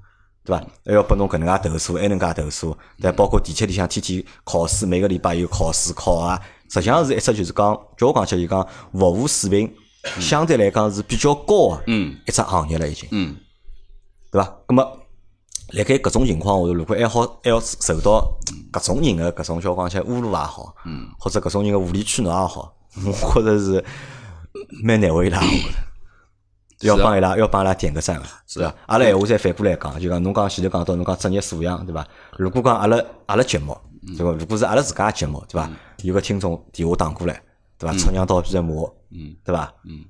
对伐？还要拨侬搿能介投诉，还能介投诉，对，包括地铁里向天天考试，每个礼拜有考试考啊，实际上是一只就是讲，叫我讲起来就讲服务水平相对来讲是比较高个，嗯，一只行业了已经，嗯，对伐？那么，辣盖搿种情况下头，如果还好还要受到搿种人的搿种叫我讲起来侮辱也好，嗯，或者搿种人的无理取闹也好，我觉着是蛮难为伊拉，我觉着。要帮伊拉，要帮伊拉点个赞个，是伐？阿拉闲话再反过来讲，就讲侬讲前头讲到侬讲职业素养，对伐？如果讲阿拉阿拉节目，对伐？如果是阿拉自家节目，对伐？有个听众电话打过来，对伐？臭娘倒闭在骂，嗯，对伐？嗯，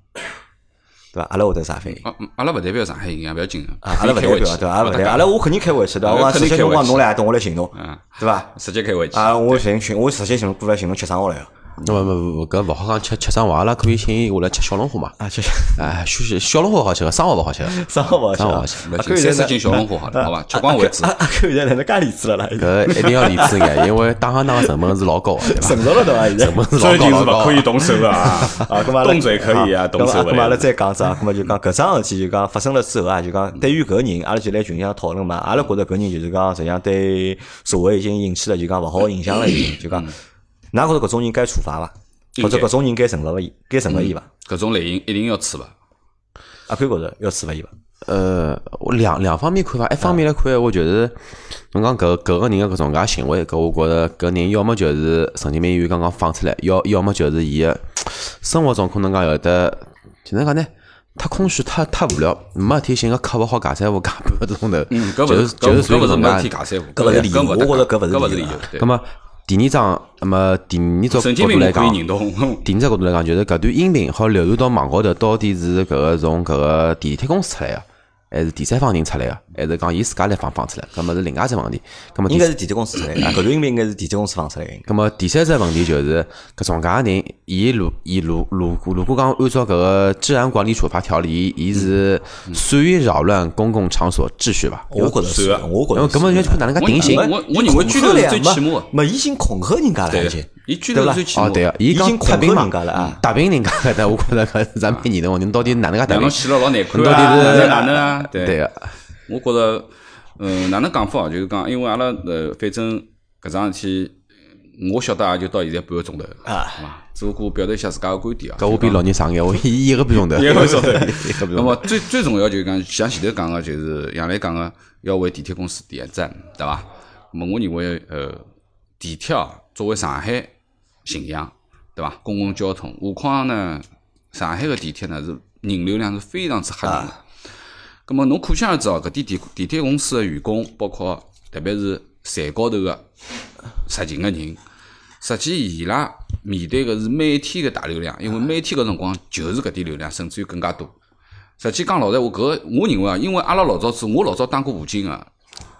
对伐？阿拉会得啥反应？啊，阿拉勿代表上海人，勿要紧个。啊，阿拉勿代表对伐？阿拉勿代表，阿拉我肯定开回去对伐？我讲直接辰光侬来，等我来寻侬，对伐？直接开回去。啊，我寻寻我直接寻过来寻侬吃生活来个。勿勿勿勿，搿勿好讲吃吃生活，阿拉可以请伊下来吃小龙虾嘛。啊，吃哎，休息小龙虾好吃个，生活勿好吃个。生活勿好吃生活啊好吃。三十斤小龙虾好了，好伐？吃光为止搿现在哪能介理智了啦？搿一定要理智眼，因为打行当个成本是老高个，对伐？成熟了对伐？现在成本是老高老高。动手个啊，啊，动嘴可以啊，动手咁嘛，阿拉再讲只啊，咁嘛就讲搿桩事体就讲发生了之后啊，就讲对于搿个人，阿拉就来群里向讨论嘛，阿拉觉着搿人就是讲实际上对社会已经引起了就讲勿好个影响了，已经就讲，㑚觉着搿种人该处罚伐？或者搿种人该惩罚伊，该惩罚伊伐？搿种类型一定要处罚。阿宽觉着要处罚伊伐？呃，我两两方面看法，一方面来看，我就是侬讲搿搿个人个搿种介行为，搿我觉着搿人要么就是神经病医院刚刚放出来，要要么就是伊个生活中可能讲有的，就能讲呢？太空虚，太太无聊，没事体寻个客户好尬三胡尬半个钟头，嗯，搿勿就是就是属于搿勿是没搿种介体。假三胡，搿勿是理由搿我觉着搿勿是理由理由。对咁么第二章，那么第二种角度来讲。第二只角度来讲，就是搿段音频好流传到网高头，到底是搿个从搿个地铁公司出来个，还是第三方人出来个，还是讲伊自家来放放出来？搿么是另外一只问题。搿么应该是地铁公司出来的，啊搿段音频应该是地铁公司放出来的。咁么第三只问题就是，搿种介个人，伊如伊如如如果讲按照搿个治安管理处罚条例，伊是属于扰乱公共场所秩序伐？我觉着是我觉着是因为搿么就看哪能介定性我。我我认为拘留是最起码的。没，伊已经恐吓人家了，已经对。，伊拘留是最起码哦，的。对啊，伊讲已经太平嘛恐吓人家了啊，太平人家搿搭，我觉着搿是咱蛮严重问题，侬到底哪能介太平？侬死了老难看到底啊！是哪能啊？对对个，我觉着，嗯，哪能讲法啊？就是讲，因为阿拉呃，反正搿桩事体，我晓得也就到现在半个钟头，啊？只不过表达一下自家个观点啊。搿我比老人长眼，我一一个半钟头，一个半钟头。那么最最重要就是讲，像前头讲个，就是杨澜讲个，要为地铁公司点赞，对伐？那么我认为，呃，地铁啊，作为上海形象，对伐？公共交通，何况呢，上海个地铁呢是人流量是非常之吓人个。咁么侬可想而知哦，搿点地地铁公司个员工，包括特别是站高头个执勤个人，实际伊拉面对个是每天个大流量，因为每天搿辰光就是搿点流量，甚至于更加多。实际讲老实话，搿个我认为啊，因为阿拉老早子，我老早当过武警个，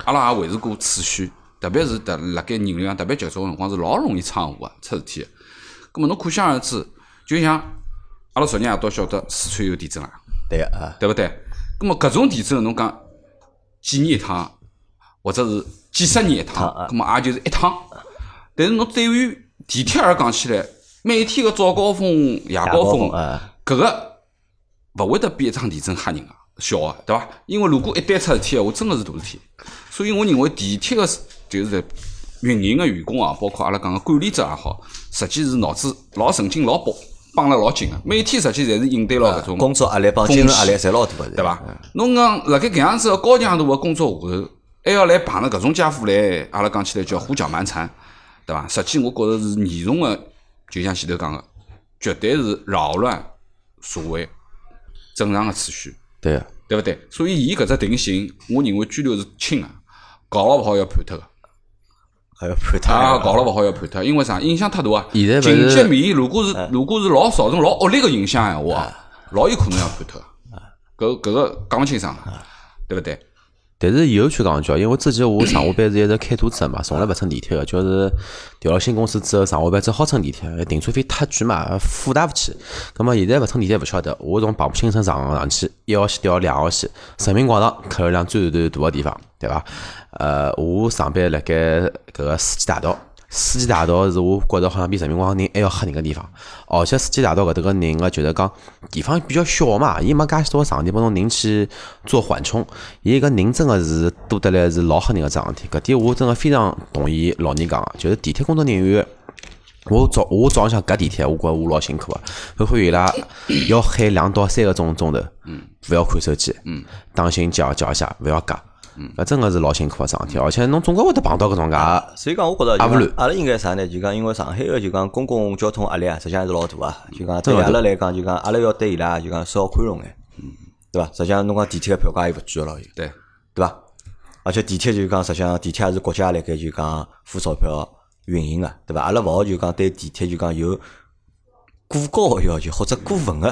阿拉也维持过秩序，特别是特辣盖人流量特别集中个辰光，是老容易闯祸个出事体个。咁么侬可想而知，就像阿拉昨日夜到晓得四川有地震啦。对个啊，对勿对？咁么搿种地震，侬讲几年一趟，或者是几十年一趟，咁么也就是一趟。但是侬对于地铁而讲起来，每天个早高峰、夜高峰搿个勿会得比一场地震吓人啊小个，对伐？因为如果一旦出事体闲话，真个是大事体。所以我认为地铁个就是在运营个员工啊，包括阿拉讲个管理者也好，实际是脑子老神经老绑绑了老紧个，每天实际侪是应对牢搿种工作压力帮精神压力侪老大个，对伐？侬讲辣盖搿样子个高强度个工作下头，还要来碰着搿种家伙来，阿拉讲起来叫胡搅蛮缠，对伐？实际我觉着是严重个，就像前头讲个，绝对是扰乱社会正常个秩序，对个，对勿对？所以伊搿只定性，我认为拘留是轻个，搞了勿好要判脱个。还要判他啊，搞了勿好要判脱，因为啥？影响太大啊！情节面如果是如果是老造成老恶劣个影响闲话啊，老有可能要判脱。搿搿个讲勿清爽，对勿对？但是有去讲句，因为之前我上下班是一直开车子嘛，从来勿乘地铁个，就是调了新公司之后，上下班只好乘地铁，停车费太贵嘛，负担勿起。那么现在勿乘地铁勿晓得，我从彭浦新村上上去，一号线调两号线，人民广场客流量最最大个地方，对伐？呃，我上班辣盖搿个世纪大道。世纪大道是我觉着好像比人民广场人还要吓人个地方，而且世纪大道搿搭个人个就是讲地方比较小嘛，伊没介许多场地拨侬人去做缓冲，伊搿人真个是多得来是老吓人个桩事体。搿点我真个非常同意老倪讲个，就是地铁工作人员，我早我早浪向搿地铁，我觉着我老辛苦个，包括伊拉要喊两到三个钟钟头，嗯，勿要看手机，嗯，当心脚脚下勿要夹。搿真个是老辛苦个桩事体，而且侬总归会得碰到搿种介，所以讲我觉着，阿拉应该啥呢？就讲因为上海个就讲公共交通压力啊，实际上还是老大啊。就讲对阿拉来讲，就讲阿拉要对伊拉就讲稍宽容眼，对伐？实际上侬讲地铁个票价也勿贵个咯，对对伐？而且地铁就讲实际上地铁也是国家辣盖就讲付钞票运营个，对伐？阿拉勿好就讲对地铁就讲有过高个要求或者过分个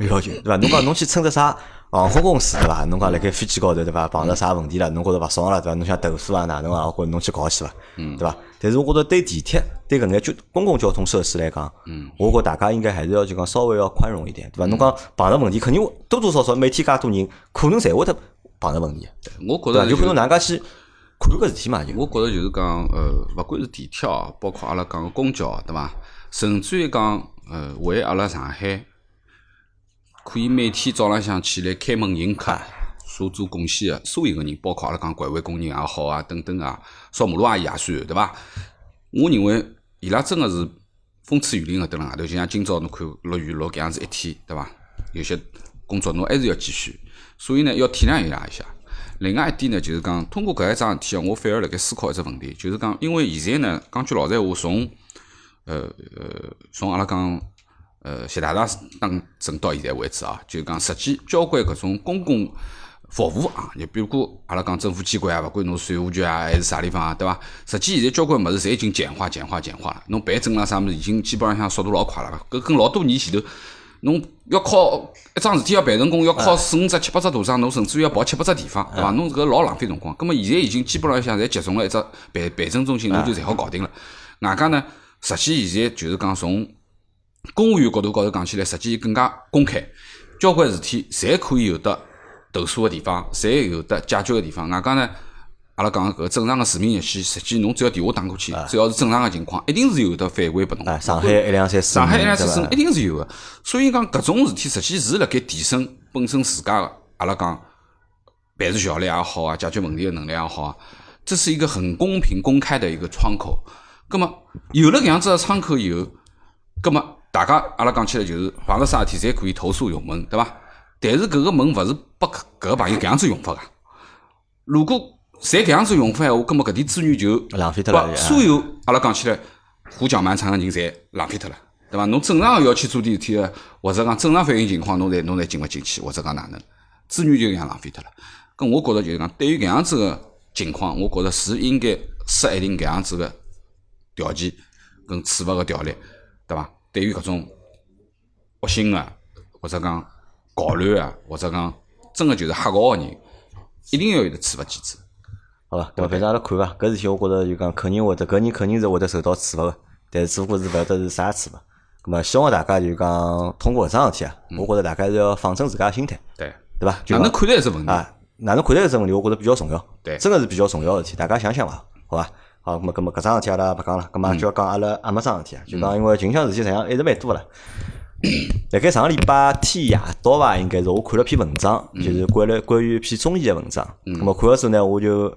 要求，对伐？侬讲侬去乘只啥？航空公司对伐？侬讲辣盖飞机高头对伐？碰着啥问题了？侬觉着勿爽了对伐？侬想投诉啊？哪能啊？或者侬去搞去伐？嗯，对伐？但是我觉着对地铁对搿眼交公共交通设施来讲，嗯，我觉大家应该还是要就讲稍微要宽容一点，对伐？侬讲碰着问题，肯定多多少少每天介多人，可能侪会得碰着问题。我觉着有可能哪家去看搿事体嘛？就我觉着就是讲，呃，勿管是地铁哦，包括阿拉讲个公交，对伐？甚至于讲，呃，为阿拉上海。可以每天早浪向起来开门迎客、所做贡献个所有个人，包括阿拉讲环卫工人也好啊，等等啊，扫马路阿姨也算，对伐？我认为伊拉真个是风吹雨淋个蹲辣外头，就像今朝侬看落雨落搿样子一天，对伐？有些工作侬还是要继续，所以呢，要体谅伊拉一下。另外一点呢，就是讲通过搿一桩事体，我反而辣盖思考一只问题，就是讲，因为现在呢，讲句老实闲话，从呃呃，从阿拉讲。呃，习大大当政到现在为止啊，就讲实际交关搿种公共服务啊，你比如讲阿拉讲政府机关啊，勿管侬税务局啊还是啥地方啊，对伐？实际现在交关物事侪已经简化、简化、简化了。侬办证啦啥物事，已经基本浪向速度老快了。搿跟老多年前头，侬要靠一桩事体要办成功，要靠四五只、七八只图章，侬甚至于要跑七八只地方，对伐？侬搿老浪费辰光。葛末现在已经基本浪向侪集中了一只办办证中心，侬就侪好搞定了。外加呢，实际现在就是讲从公务员角度高头讲起来，实际更加公开，交关事体侪可以有得投诉个地方，侪有得解决个地方。外加呢，阿拉讲搿正常个市民热线，实际侬只要电话打过去，只要是正常个情况，一定是有得反馈拨侬。上海一两三四，上海一两三四一定是有个。所以讲搿种事体，实际是辣盖提升本身自家个阿拉讲办事效率也好啊，解决问题个能力也好啊，这是一个很公平公开的一个窗口。葛末有了搿样子个窗口以后，葛末大家阿拉讲起来就是碰着啥事体侪可以投诉用门，对伐？但是搿个门勿是拨搿个朋友搿样子用法个。如果侪搿样子用法闲话，葛末搿点资源就浪费脱了。所有阿拉讲起来胡搅蛮缠个人侪浪费脱了，对伐？侬正常个要去做点事体个，或者讲正常反映情况，侬侪侬侪进勿进去，或者讲哪能，资源就搿样浪费脱了。搿我觉着就是讲，对于搿样子个情况，我觉着是应该设一定搿样子个条件跟处罚个条例，对于搿种恶心个，或者讲搞乱个，或者讲真个就是瞎搞个人，一定要有得处罚机制。好吧，对伐？反正阿拉看伐，搿事体我觉着就讲肯定会得，搿人肯定是会得受到处罚个，但是只不过是勿晓得是啥处罚。咁么希望大家就讲通过搿桩事体啊，我觉着大家是要放正自家心态，对对伐？哪能看待搿只问题啊？哪能看待搿只问题？我觉着比较重要，对，真个是比较重要个事体，大家想想伐？好伐？好，咁么，咁么，搿桩事体阿拉勿讲了，咁么就要讲阿拉阿没桩事体啊，就讲因为近腔事体实际上还是蛮多了。辣盖上个礼拜天夜到伐，应该是我看了篇文章，就是关了关于一篇中医个文章。咁么看了之后呢，我就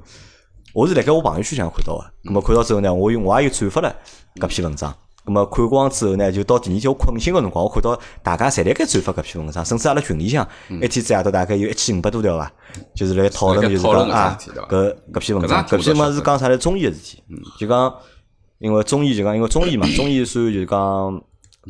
我是辣盖我朋友圈上看到个，咁么看到之后呢，我我也有转发了搿篇文章。咁么看光之后呢，就到第二天我困醒个辰光，我看到大家侪辣盖转发搿篇文章，甚至阿拉群里向一天子夜到大概有一千五百多条伐，就是来讨论，就是讲啊，搿搿篇文章，搿篇嘛是讲啥来中医个事体，就讲因为中医就讲因为中医嘛，中医属于就是讲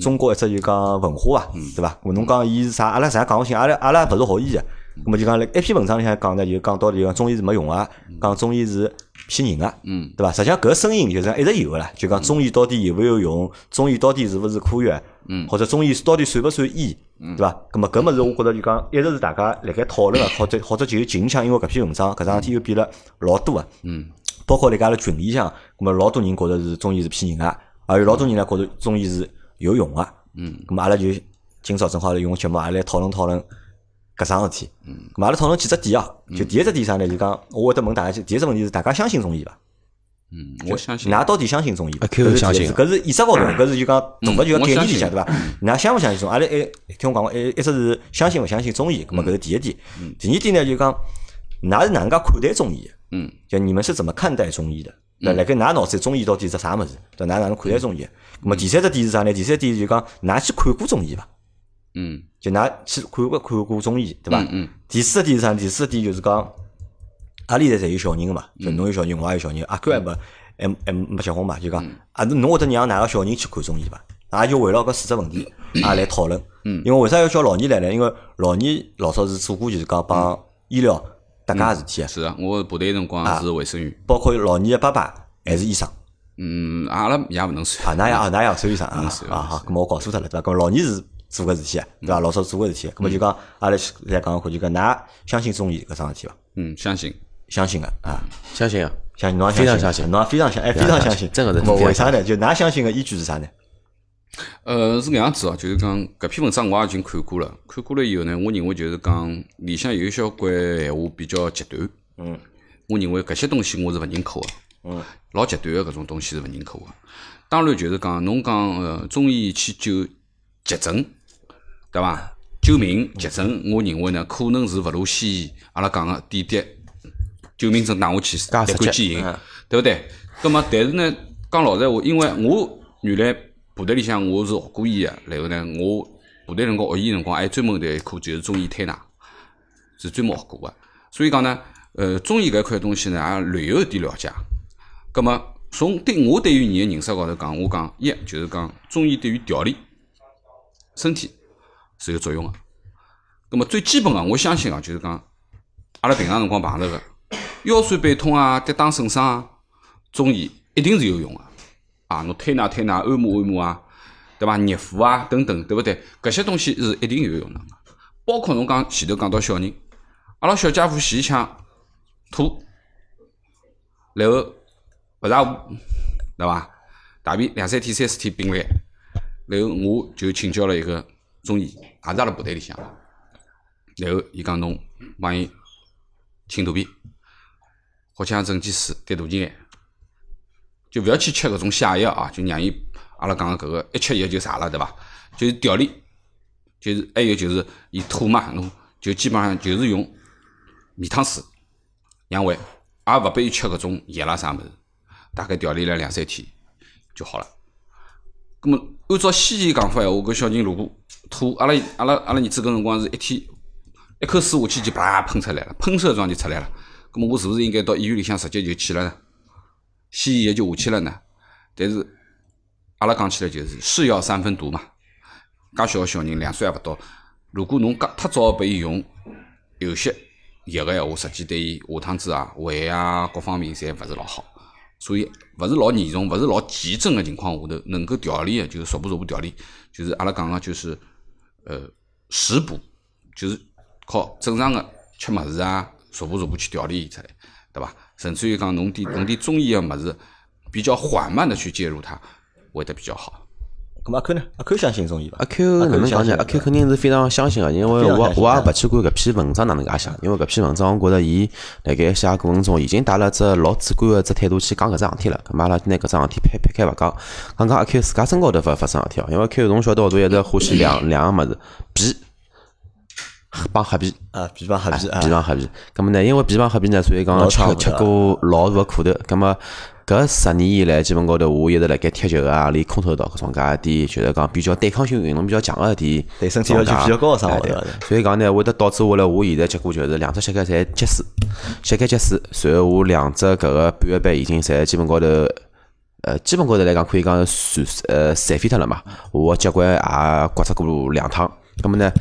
中国一只就讲文化啊，对伐？侬讲伊是啥？阿拉啥讲勿清，阿拉阿拉勿是学医个。咁么就讲，辣一篇文章里向讲呢，就讲到底讲中医是没用啊，讲中医是骗人个，嗯，对伐？实际上搿个声音就是一直有个啦，就讲中医到底有勿有用？中医到底是勿是科学？嗯，或者中医到底算勿算医？对伐？咁么搿物事我觉着就讲一直是大家辣盖讨论个，或者或者就有近腔，因为搿篇文章搿桩事体又变了老多个，嗯，包括辣盖阿拉群里向，咁么老多人觉着是中医是骗人个，还有老多人呢觉着中医是有用个，嗯，咁么阿拉就今朝正好用节目阿拉来讨论讨论搿桩事体，嗯，咁阿拉讨论几只点啊，就第一只点啥呢？就讲我会得问大家，第一只问题是大家相信中医伐？嗯，我相信。㑚到底相信中医？啊，Q 相信。搿是意识高头，搿是就讲大个就概念里向对伐？㑚相勿相信中？阿拉还听我讲过，一一直是相信勿相信中医？搿么搿是第一点。第二点呢，就讲㑚是哪能介看待中医？嗯，就你们是怎么看待中医的？那辣盖㑚脑子里，中医到底是啥物事？对，㑚哪能看待中医？咾么第三只点是啥呢？第三点就讲㑚去看过中医伐？嗯，就㑚去看过看过中医，对伐？嗯。第四点是啥？第四点就是讲，阿里在侪有小人个嘛，就侬有小人，我也有小人，阿哥还没。还还没结婚嘛？就讲啊，侬会得让哪个小人去看中医伐？也就围绕搿四只问题啊来讨论。嗯，因为为啥要叫老年来呢？因为老年老早是做过就是讲帮医疗搭界事体啊。是啊，我部队辰光是卫生员，包括老年的爸爸还是医生。嗯，阿拉也勿能算。啊，那也啊，那也算医生啊？啊好，咁我搞错脱了对伐？咁老年是做个事体啊，对伐？老早做个事体，咁么就讲阿拉来讲看，就讲㑚相信中医搿桩事体伐？嗯，相信，相信个啊，相信啊。相信侬非常相信，侬非常相，哎，非常相信，真个是。为啥呢？就㑚相信个依据是啥呢？呃，是搿样子哦，就是讲搿篇文章我也已经看过了，看过了以后呢，我认为就是讲里向有小关闲话比较极端。嗯。我认为搿些东西我是勿认可个。嗯。老极端个搿种东西是勿认可个。当然就是讲侬讲呃中医去救急症，对伐？救命急诊，我认为呢可能是勿如西医阿拉讲个点滴。救命针打下去，立竿见影，对不对？葛么，但是呢，讲老实话，因为我原来部队里向我是学过医个，然后呢，我部队辰光学医辰光还专门的一科就是中医推拿，是专门学过个。所以讲呢，呃，中医搿块东西呢，也略有一点了解。葛么，从对我对于你个认识高头讲，我讲一就是讲中医对于调理身体是有作用个。葛么最基本个，我相信啊，就是讲阿拉平常辰光碰着个。腰酸背痛啊，跌打损伤啊，中医一定是有用个啊！侬推拿推拿，按摩按摩啊，对伐？热敷啊，等等，对勿对？搿些东西是一定有用的。包括侬讲前头讲到小人，阿拉小家伙前腔吐，然后勿大，对伐？大便两三天、三四天病来，然后我就请教了一个中医，也是阿拉部队里向，然后伊讲侬帮伊清肚皮。藿香正气水滴大钱眼，就勿要去吃搿种泻药啊！就让伊阿拉讲个搿个一吃药就啥了，对伐？就是调理，就是还有就是伊吐嘛，侬就基本上就是用米汤水养胃，也勿拨伊吃搿种药啦啥物事，大概调理了两三天就好了。葛末按照西医讲法闲话，搿小人如果吐，阿拉阿拉阿拉儿子搿辰光是一天一口水下去就啪喷出来了，喷射状就出来了。咁么我是不是应该到医院里向直接就去了呢？西医也就下去了呢？但是阿拉讲起来就是是药三分毒嘛。介小个小人两岁还勿到，如果侬介太早拨伊用有些药个闲话，实际对伊下趟子啊胃啊各方面侪勿是老好。所以勿是老严重、勿是老急症的情况下头，能够调理的就是逐步逐步调理，就是阿拉讲个就是呃食补，就是靠正常的吃物事啊。逐步逐步去调理出来，对伐？甚至于讲弄点弄点中医的物事，比较缓慢的去介入它，会得比较好。咁阿 Q 呢？阿 Q 相信中医伐？阿 Q 哪能讲呢？阿 Q 肯定是非常相信个，因为我我也勿去管搿篇文章哪能介写，因为搿篇文章我觉着伊辣盖写过程中已经带了只老主观个只态度去讲搿桩事体了。咁阿拉拿搿桩事体撇撇开勿讲，讲讲阿 Q 自家身高头发发生事体哦，因为 Q 从小到大一直欢喜两两个物事，皮。帮黑皮啊，皮帮黑皮，皮帮黑皮。咁么呢？因为皮帮黑皮呢，所以讲吃吃过老大个苦头。咁么搿十年以来，基本高头我一直辣盖踢球啊，练空手道搿种介一点，就是讲比较对抗性运动比较强个一点，对身体要求比较高个生活。所以讲呢，会得导致我了，我现在结果就是两只膝盖侪结水，膝盖结水，随后我两只搿个半月板已经侪基本高头，呃，基本高头来讲可以讲散呃散废脱了嘛。我脚踝也刮折过两趟。咁么呢？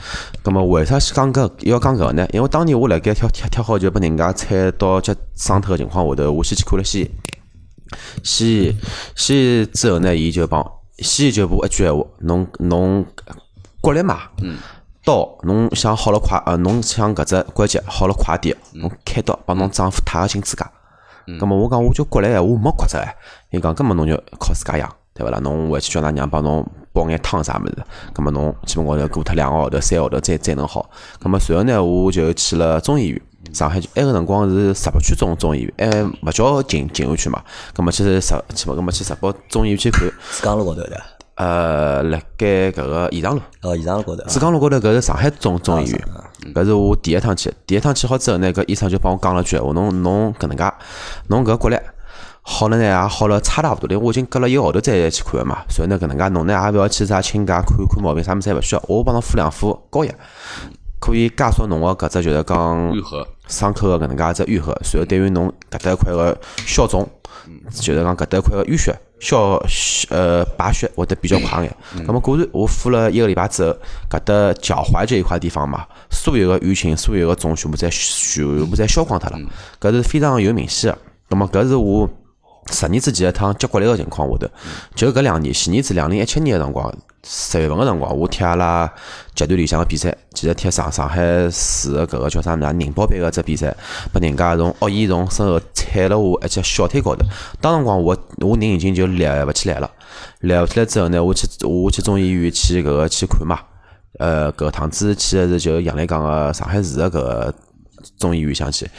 咁么为啥是讲搿要讲搿个呢？因为当年我辣盖跳跳跳好球拨人家踩到脚伤脱个情况下头，我先去看了西医。西医西医之后呢，伊就帮西医就补一句闲话：侬侬骨力嘛，嗯刀侬想好了快，呃，侬想搿只关节好了快点，侬开刀帮侬丈夫踏个进指甲。咁么我讲我就过来，我没骨折哎。伊讲根本侬就靠自家养，对勿啦？侬回去叫㑚娘帮侬煲眼汤啥物事，咁么侬基本高头过脱两个号头、三个号头再再能好。咁么随后呢，我就去了中医院，上海埃个辰光是石浦区中中医院，还勿叫静静安区嘛。咁么去石去嘛，咁么去石浦中医院去看。珠江路高头的。呃，辣盖搿个延长路，哦，延长路高头，珠江路高头搿是上海中中医院，搿是我第一趟去，第一趟去好之后呢，搿医生就帮我讲了句，话，侬侬搿能介，侬搿过来好了呢，也好了差大勿多，因为我已经隔了一个号头再去看个嘛，所以呢搿能介侬呢也勿要去啥请假看看毛病，啥物事侪勿需要，我帮侬敷两副膏药，可以加速侬个搿只就是讲愈合伤口个搿能介只愈合，随后对于侬搿搭一块个消肿，就是讲搿搭一块个淤血。消呃排血会得比较快眼，那么果然我敷了一个礼拜之后，搿搭脚踝这一块地方嘛，所有个淤青、所有个肿全部在全部在消光脱了，搿是非常有明显个。那么搿是我十年之前一趟接骨力个情况下头，就搿两年，前年子两零一七年个辰光。十月份个辰光，我踢阿拉集团里向个比赛，其实踢上上海市个搿个叫啥物事宁波杯个只比赛，把人家从恶意从身后踩了我一只小腿高头。当辰光我我人已经就立勿起来了，立勿起来之后呢，我去我去中医院去搿个去看嘛。呃，搿趟子去个是就杨澜港个上海市个搿个中医院想去。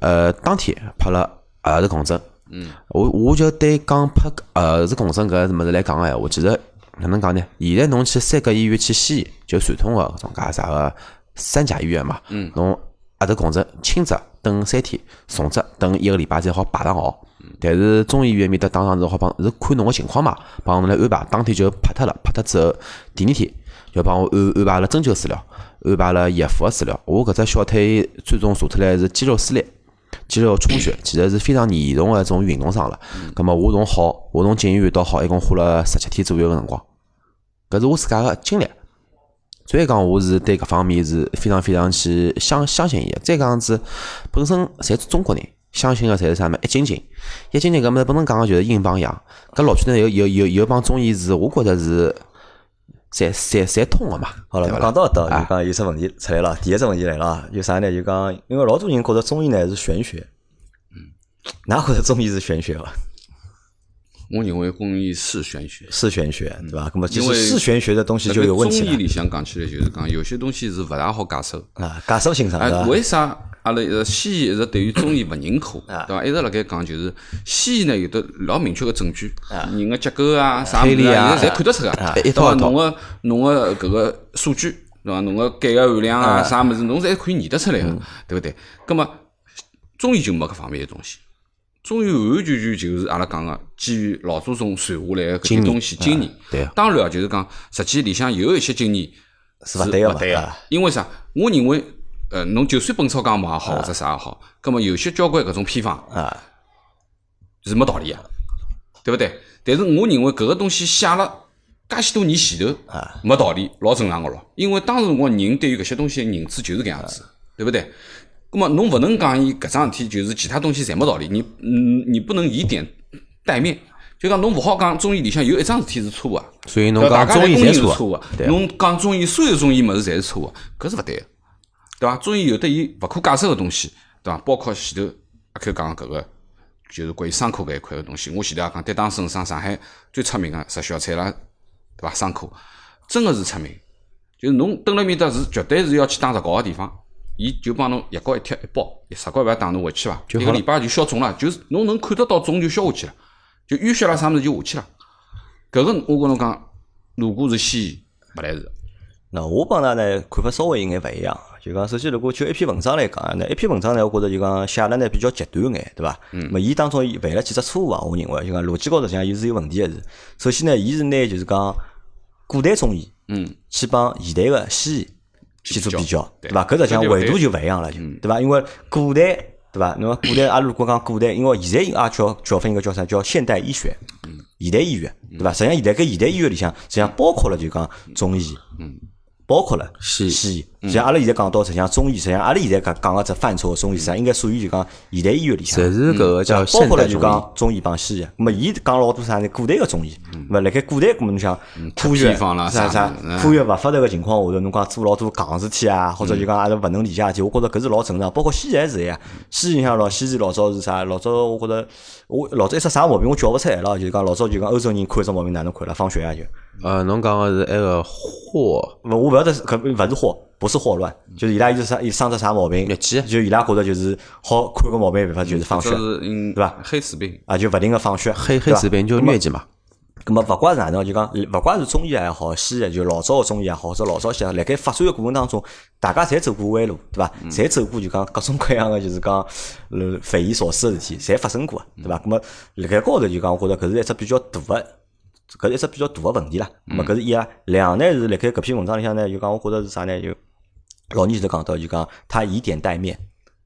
呃，当天拍了儿子共振。嗯。我我就对讲拍儿子共振搿物事来讲个闲话，其实。哪能讲呢？现在侬去三甲医院去西医，就传统个搿种介啥个三甲医院嘛。嗯。侬额头共振，轻则等三天，重则等一个礼拜才好排上号。但是中医院面搭当场是好帮，是看侬个情况嘛，帮侬来安排。当天就拍脱了，拍脱之后，第二天就帮我安安排了针灸治疗，安排了热敷个治疗。我搿只小腿最终查出来是肌肉撕裂、肌肉充血，其实是非常严重个一种运动伤了。咁么我从好，我从进医院到好，一共花了十七天左右个辰光。搿是我自家个经历，所以讲我是对搿方面是非常非常去相相信伊个。再讲子本身侪是中国人，相信个侪是啥物一斤斤，一斤斤搿物事本能讲个就是阴帮阳。搿老区呢有有有有帮中医是，我觉着是侪侪侪通个嘛。好了，讲到搿搭就讲有只问题出来了。第一只问题来了，有啥呢？就讲因为老多人觉着中医呢是玄学，嗯，哪觉着中医是玄学伐？我认为中医是玄学，是玄学，对吧？那么其实是玄学的东西就有问题中医里向讲起来就是讲，有些东西是勿大好解释啊，解释性上哎，为啥阿拉呃西医一直对于中医勿认可，对伐？一直辣盖讲就是西医呢有的老明确个证据，人个结构啊啥物事啊，侪看得出个，对伐？侬个侬个搿个数据，对伐？侬个钙个含量啊啥物事，侬侪可以验得出来个，对勿对？葛么中医就没搿方面个东西。中医完完全全就是阿拉讲个基于老祖宗传下来个搿些东西经验。对。当然啊，就是讲实际里向有一些经验是勿对个，因为啥？我认为，呃，侬就算本草纲目也好，或者啥也好，葛末有些交关搿种偏方啊，是没道理个，对勿对？但是我认为搿个东西写了介许多年前头啊，没道理，老正常个咯。因为当时辰光人对于搿些东西认知就是搿样子，对勿对？那么侬勿能讲伊搿桩事体就是其他东西侪没道理，你嗯你不能以点带面，就讲侬勿好讲中医里向有一桩事体是错误，所以侬讲中医侪是错误，侬讲中医所有中医物事侪是错误，搿是勿对个，对伐？中医有得伊勿可解释个东西，对伐？包括前头阿 Q 讲搿个就是关于伤口搿一块个东西，我前头也讲跌打损伤，上海最出名个石小菜啦，对伐？伤口真个是出名，就是侬蹲辣面搭是绝对是要去打石膏个地方。伊就帮侬药膏一贴一包，石膏勿要打侬回去伐？一个礼拜就消肿了，就是侬能看得到肿就消下去了，就淤血啦啥物事就下去了。搿个我跟侬讲，如果是西医，勿来事。那我帮㑚呢看法稍微有眼勿一样，就讲首先如果就一篇文章来讲，那一篇文章呢，我觉着就讲写了呢比较极端眼，对伐？嗯。么伊当中犯了几只错误啊？我认为就讲逻辑高头讲，伊是有问题个是。首先呢，伊是拿就是讲古代中医，嗯，去帮现代个西医。去做比较，对伐？搿实际上维度就勿一样了，就对伐？因为古代，对伐？那么古代，阿拉如果讲古代，因为现在也叫叫分一个叫啥？叫现代医学，嗯现代医学，对伐？实际上现在搿现代医学里向，实际上包括了就讲中医，包括了西西医，像阿拉现在讲到，实际上中医，实际上阿拉现在讲讲个只范畴，中医实际上应该属于就讲现代医学里向，侪是搿个叫包括了就。讲中医帮西医。那么伊讲老多啥呢？古代个中医，那么辣盖古代，搿么侬想科学啥啥科学勿发达个情况下头，侬讲做老多戆事体啊，或者就讲阿拉勿能理解事体，我觉着搿是老正常。包括西医也是呀，西医像老西医老早是啥？老早我觉着我老早一只啥毛病我叫勿出来了，就是讲老早就讲欧洲人看一只毛病哪能看了？放血压就。呃，侬讲个是埃个霍勿，我勿晓得是搿勿是霍，不是霍乱，就是伊拉有啥伊生只啥毛病疟疾，就伊拉觉着就是好看个毛病办法就是放血是嗯，对伐黑死病，啊，就勿停个放血，黑黑死病就疟疾嘛。咁么勿怪是哪能，就讲勿怪是中医也好，西医就老早个中医也好，或者老早西医，辣盖发展个过程当中，大家侪走过弯路，对伐？侪走过就讲各种各样个就是讲呃匪夷所思个事体，侪发生过，对伐？咁么辣盖高头就讲，我觉着搿是一只比较大个。搿是一只比较大个问题啦。咁么搿是一啊，两呢是辣盖搿篇文章里向呢，就讲我觉着是啥呢？就老年前头讲到，就讲他以点带面，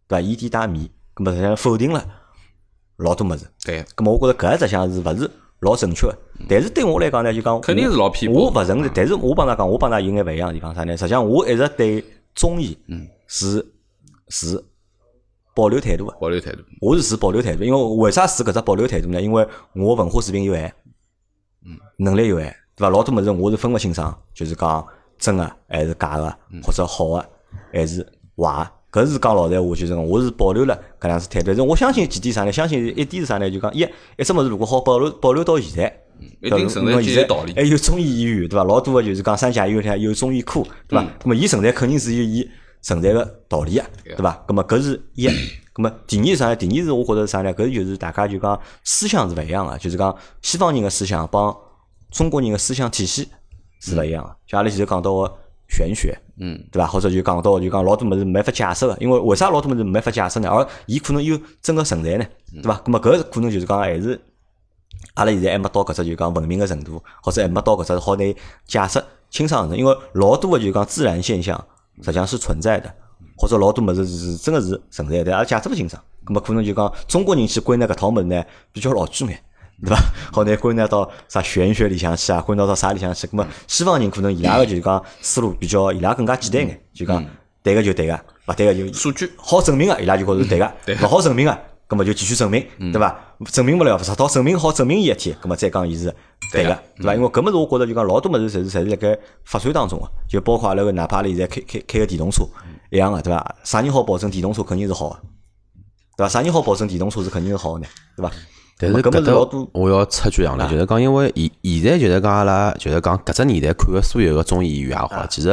对伐？以点带面，咁么实际上否定了老多物事。对，咁么我觉着搿一只项是勿是老正确个？但是对我来讲呢，就讲肯定是老偏我颇勿承认，但是我帮㑚讲，我帮㑚有眼勿一样个地方啥呢？实际上我一直对中医是是保留态度个。保留态度。我是持保留态度，因为为啥持搿只保留态度呢？因为我文化水平有限，能力有限，对伐？老多物事我是分勿清爽，就是讲真个还是假个，或者好个还是坏个。搿是讲老实闲话，就是讲我是保留了搿样子态度。但是我相信几点啥呢？相信一点是啥呢？就讲一一只物事如果好保留保留到现在。一定存在道理还有中医医院，对伐？老多个就是讲三甲医院里向有中医科，对伐？那么伊存在肯定是有伊存在个道理个，对伐？那么搿是一，那么第二是啥呢？第二是我觉得是啥呢？搿就是大家就讲思想是勿一样个，就是讲西方人个思想帮中国人个思想体系是勿一样个。像阿拉前头讲到个玄学，嗯，对伐？或者就讲到就讲老多物事没法解释个，因为为啥老多物事没法解释呢？而伊可能又真个存在呢，对伐？咁么搿可能就是讲还是。阿拉现在还没到搿只就讲文明个程度，或者还没到搿只好拿解释清爽的程度，因为老多个就讲自然现象实际上是存在的，或者老多物事是真个是存在的，阿拉解释勿清爽。咁么可能就讲中国人去归纳搿套物事呢，比较老句眼，对伐？好难归纳到啥玄学里向去啊，归纳到啥里向去？咁么西方人可能伊拉个就是讲思路比较，伊拉更加简单眼，就讲对个就对个，勿对个就数据好证明个，伊拉就觉着是对个，对勿好证明个，葛么就继续证明，对伐？证明勿了，直到证明好证明伊一天，葛么再讲伊是对个，对伐？因为搿物事我觉着就讲老多物事侪是侪是辣盖发展当中个，就包括阿拉个哪怕阿拉现在开开开个电动车一样个，对伐？啥人好保证电动车肯定是好个，对伐？啥人好保证电动车是肯定是好个呢？对伐？但是搿搿搭我要插句洋了，就是讲，因为现现在就是讲阿拉就是讲搿只年代看个所有个中医医院也好，其实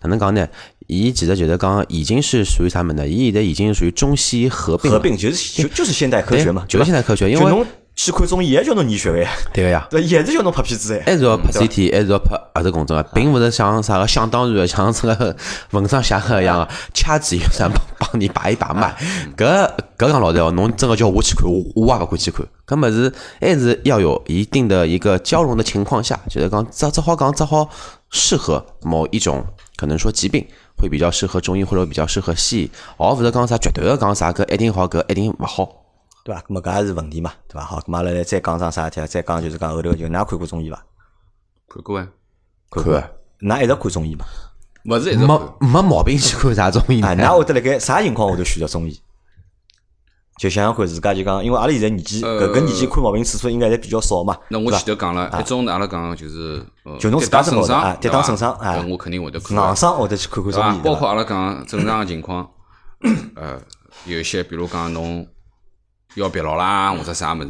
哪能讲呢？伊其实就是讲已经是属于啥么呢？伊现在已经属于中西合并合并就是就就是现代科学嘛，就是现代科学因为侬去看中医也叫侬验血个呀，对个呀。对，也是叫侬拍片子哎，还是要拍 CT，还是要拍核磁共振个，并勿是像啥个想当然个，像这个 文章写个一样个，掐指一算帮帮你把一把脉。搿搿讲老实话，侬真个叫我去看，我我也勿敢去看。搿物事还是要有一定的一个交融的情况下，就是讲只只好讲只好适合某一种可能说疾病。会比较适合中医或者比较适合西医，而勿是讲啥绝对个讲啥搿一定好，搿一定勿好。对伐？咁么搿也是问题嘛，对伐？好，咁阿拉来再讲桩啥事体啊？再讲就是讲后头就㑚看过中医伐？看过啊，看过，㑚一直看中医嘛？勿是一直没。没毛病去看啥中医？㑚会得辣盖啥情况下头选择中医？就想想看，自家就讲，因为阿拉现在年纪，搿搿年纪看毛病次数应该侪比较少嘛。那我前头讲了，一种阿拉讲就是，呃就侬自家身高头啊跌跌打打损伤啊我肯定会得看。硬伤会得去看看中医，？包括阿拉讲正常个情况，呃，有一些比如讲侬腰疲劳啦，或者啥物事，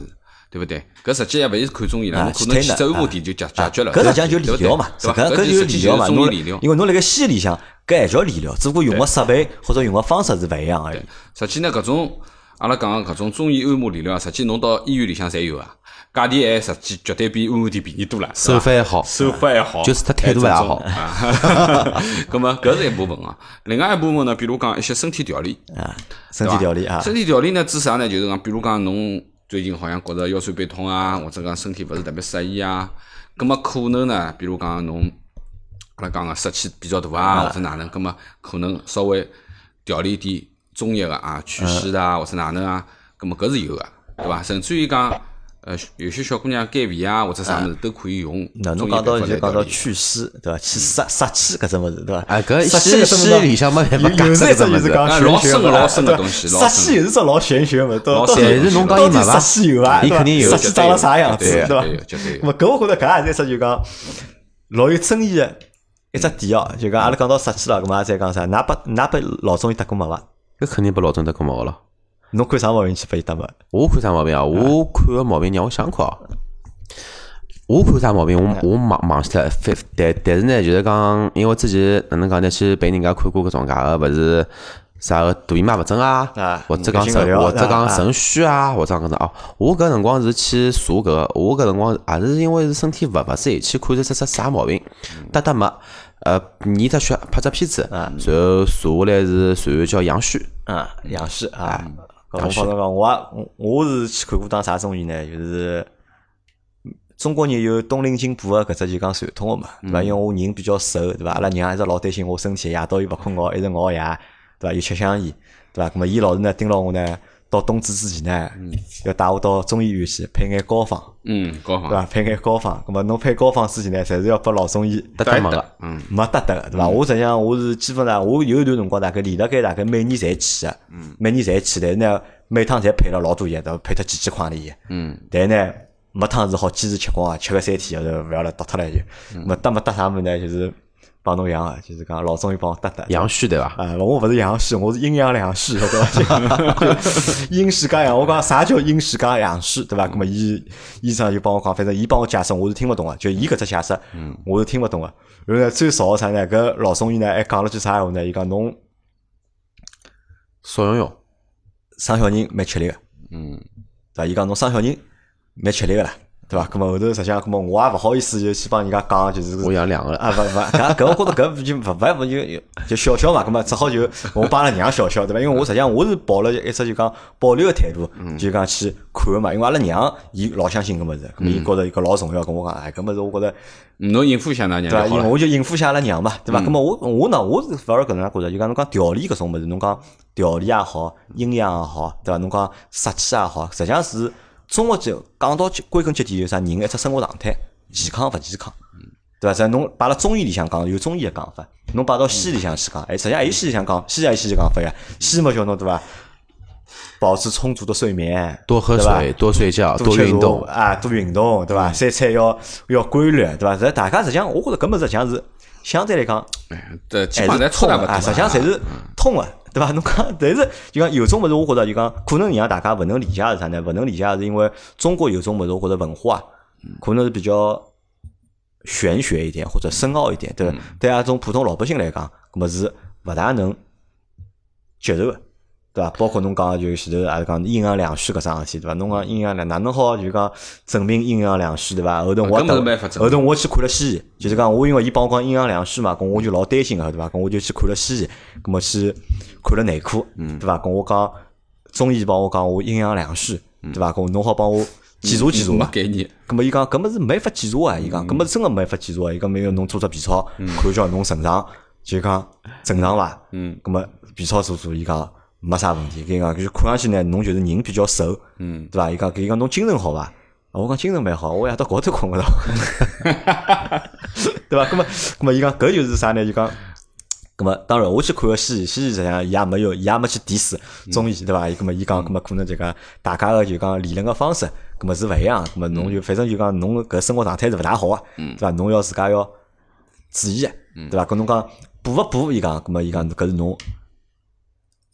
对勿对？搿实际也勿是看中医了，可能去只按摩店就解解决了。搿实际上就理疗嘛？搿搿就是理疗嘛。侬中医理疗。因为侬辣盖西医里向，搿还叫理疗，只不过用个设备或者用个方式是勿一样而已。实际呢，搿种阿拉讲个搿种中医按摩理疗啊，实际侬到医院里向侪有啊，价钿还实际绝对比按摩店便宜多了，手法还好，手法还好，就是他态度也好 啊。咁么搿是一部分啊，另外一部分呢，比如讲一些身体调理，啊，身体调理啊，身体调理呢指啥呢？就是讲，比如讲侬最近好像觉着腰酸背痛啊，或者讲身体勿是特别适宜啊，咁么可能呢，比如讲侬阿拉讲个湿气比较大啊，或者哪能，咁么可能稍微调理点中药个啊，祛湿的啊，或者哪能啊，咁么搿是有个，对伐？甚至于讲。呃，有些小姑娘减肥啊或者啥物事都可以用。那侬讲到就讲到祛湿，对伐？去杀杀气搿只物事，对伐？哎，搿杀气里向没办法有讲有时一只这个物事。就是讲啊玄学的老深老深的东西老杀深气也是只老玄学物，到老到底深但是侬讲伊没伐杀气有伐？伊肯定有杀气长了啥样子，对对伐对绝对有？那么搿我觉着搿也是一只就讲老有争议个一只点哦，就讲阿拉讲到杀气了，搿么也再讲啥？㑚拨㑚拨老中医搭过脉伐？搿肯定拨老总搭过毛了。侬看啥毛病去拨伊搭毛？我看啥毛病啊？我看个毛病让我想看哦。我看啥毛病？我我忘忘记了。反但但是呢，就是讲，因为之前哪能讲呢？去陪人家看过搿种介个，勿是啥个大姨妈勿准啊啊，或者讲肾，或者讲啊肾虚啊，或者讲搿种哦。我搿辰光是去查搿个，我搿辰光也是因为是身体勿勿适宜，去看是只只啥毛病，搭搭脉，呃，验只血，拍只片子，然后查下来是随后叫阳虚。啊，杨旭啊，搿我帮侬讲，我也我我是去看过当啥综艺呢？就是中国人有东林进补个搿只就讲传统个嘛，对伐？因为我人比较瘦，对伐？阿拉娘一直老担心我身体，夜到又勿困觉，一直熬夜，对伐？又吃香烟，对伐？咾么伊老是呢盯牢我呢，到冬至之前呢，要带我到中医院去配眼膏方，嗯，高仿。对伐？配眼膏方，咁么侬配膏方之前呢，侪是要拨老中医。搭搭脉个，嗯，没得得个，对伐？我实际上我是基本上我有一段辰光大概连辣盖大概每年侪去个，每年侪去，但是呢每趟侪配了老多药，对伐？配脱几千块钿药，嗯，但是呢没趟是好坚持吃光啊，吃个三天后头勿要了倒脱了就，没得没得啥物事呢？就是帮侬一样个，就是讲老中医帮我搭搭。阳虚对伐？啊，我勿是阳虚，我是阴阳两虚，对伐？阴虚加阳，我讲啥叫阴虚加阳虚，对伐？那么医医生就帮我讲，反正伊帮我解释，我是听勿懂个，就伊搿只解释，我是听勿懂个。然后呢，最少个啥呢？搿老中医呢还讲了句啥闲话呢？伊讲侬少用用，生小人蛮吃力个，嗯，对伐？伊讲侬生小人蛮吃力个啦，对伐？咁么后头实际上，咁么我也勿好意思就去帮人家讲，就是我养两个了。啊，勿勿，搿搿我觉着搿就勿勿勿就就笑笑嘛，葛末只好就我帮阿拉娘笑笑，对伐？因为我实际上我是抱了一只就讲保留个态度，就讲去看个嘛。因为阿拉娘伊老相信搿物事，葛末伊觉着伊搿老重要，跟我讲，哎，搿物事我觉着侬应付一下㑚娘对伐？我就应付一下阿拉娘嘛，对伐？葛末我我呢，我是反而搿能介觉着，就讲侬讲调理搿种物事，侬讲调理也好，阴阳也好，对伐？侬讲杀气也好，实际上是综合就讲到归根结底就是啥人一只生活状态，健康勿健康。对伐？实际上侬摆辣中医里向讲有中医个讲法，侬摆到西医里向去讲，哎，实际上还有西医里向讲，西医也有西医讲法呀。西医嘛叫侬对伐？保持充足的睡眠，多喝水，多睡觉，多运动茶。啊，多运动，对伐？三餐要要规律，对伐？这大家实际上，我觉着根本实际上是相对来讲哎，这基还本上是通的。实际上侪是通个，对伐？侬讲，但是就讲有种物事，我觉着就讲可能让大家勿能理解是啥呢？勿能理解是因为中国有种物事，我觉着文化啊可能是比较玄学一点或者深奥一点，对伐？对啊种普通老百姓来讲，搿么是勿大能接受个。对伐？包括侬讲的就前头也是讲阴阳两虚搿桩事体，对伐？侬讲阴阳两哪能好就讲证明阴阳两虚，对伐？后头我根本没法后头我去看了西医，就是讲我因为伊帮我讲阴阳两虚嘛，咁我就老担心个，对伐？咁我就去看了西医，咁么去看了内科，对伐？咁我讲中医帮我讲我阴阳两虚，对伐？咁侬好帮我检查检查没嘛。概念。咁么伊讲搿么是没法检查啊，伊讲搿么真个没法检查啊，伊讲没有侬做只 B 超，看叫侬正常就讲正常伐？嗯，咁么 B 超做做，伊讲没啥问题，伊讲就是看上去呢，侬就是人比较瘦，嗯，对伐？伊讲伊讲侬精神好伐？啊我讲精神蛮好，我夜到高头困勿着，对伐？那么那么伊讲搿就是啥呢？就讲。咁么当然，我去看个西医，西医实际上伊也没有，伊也没去点死中医，对伐？伊咁么伊讲，咁么可能就讲大家个就讲理论个方式，咁么是勿一样。咁么侬就反正就讲侬搿生活状态是勿大好啊，对伐？侬要自家要注意个，对伐？搿侬讲补勿补？伊讲，咁么伊讲搿是侬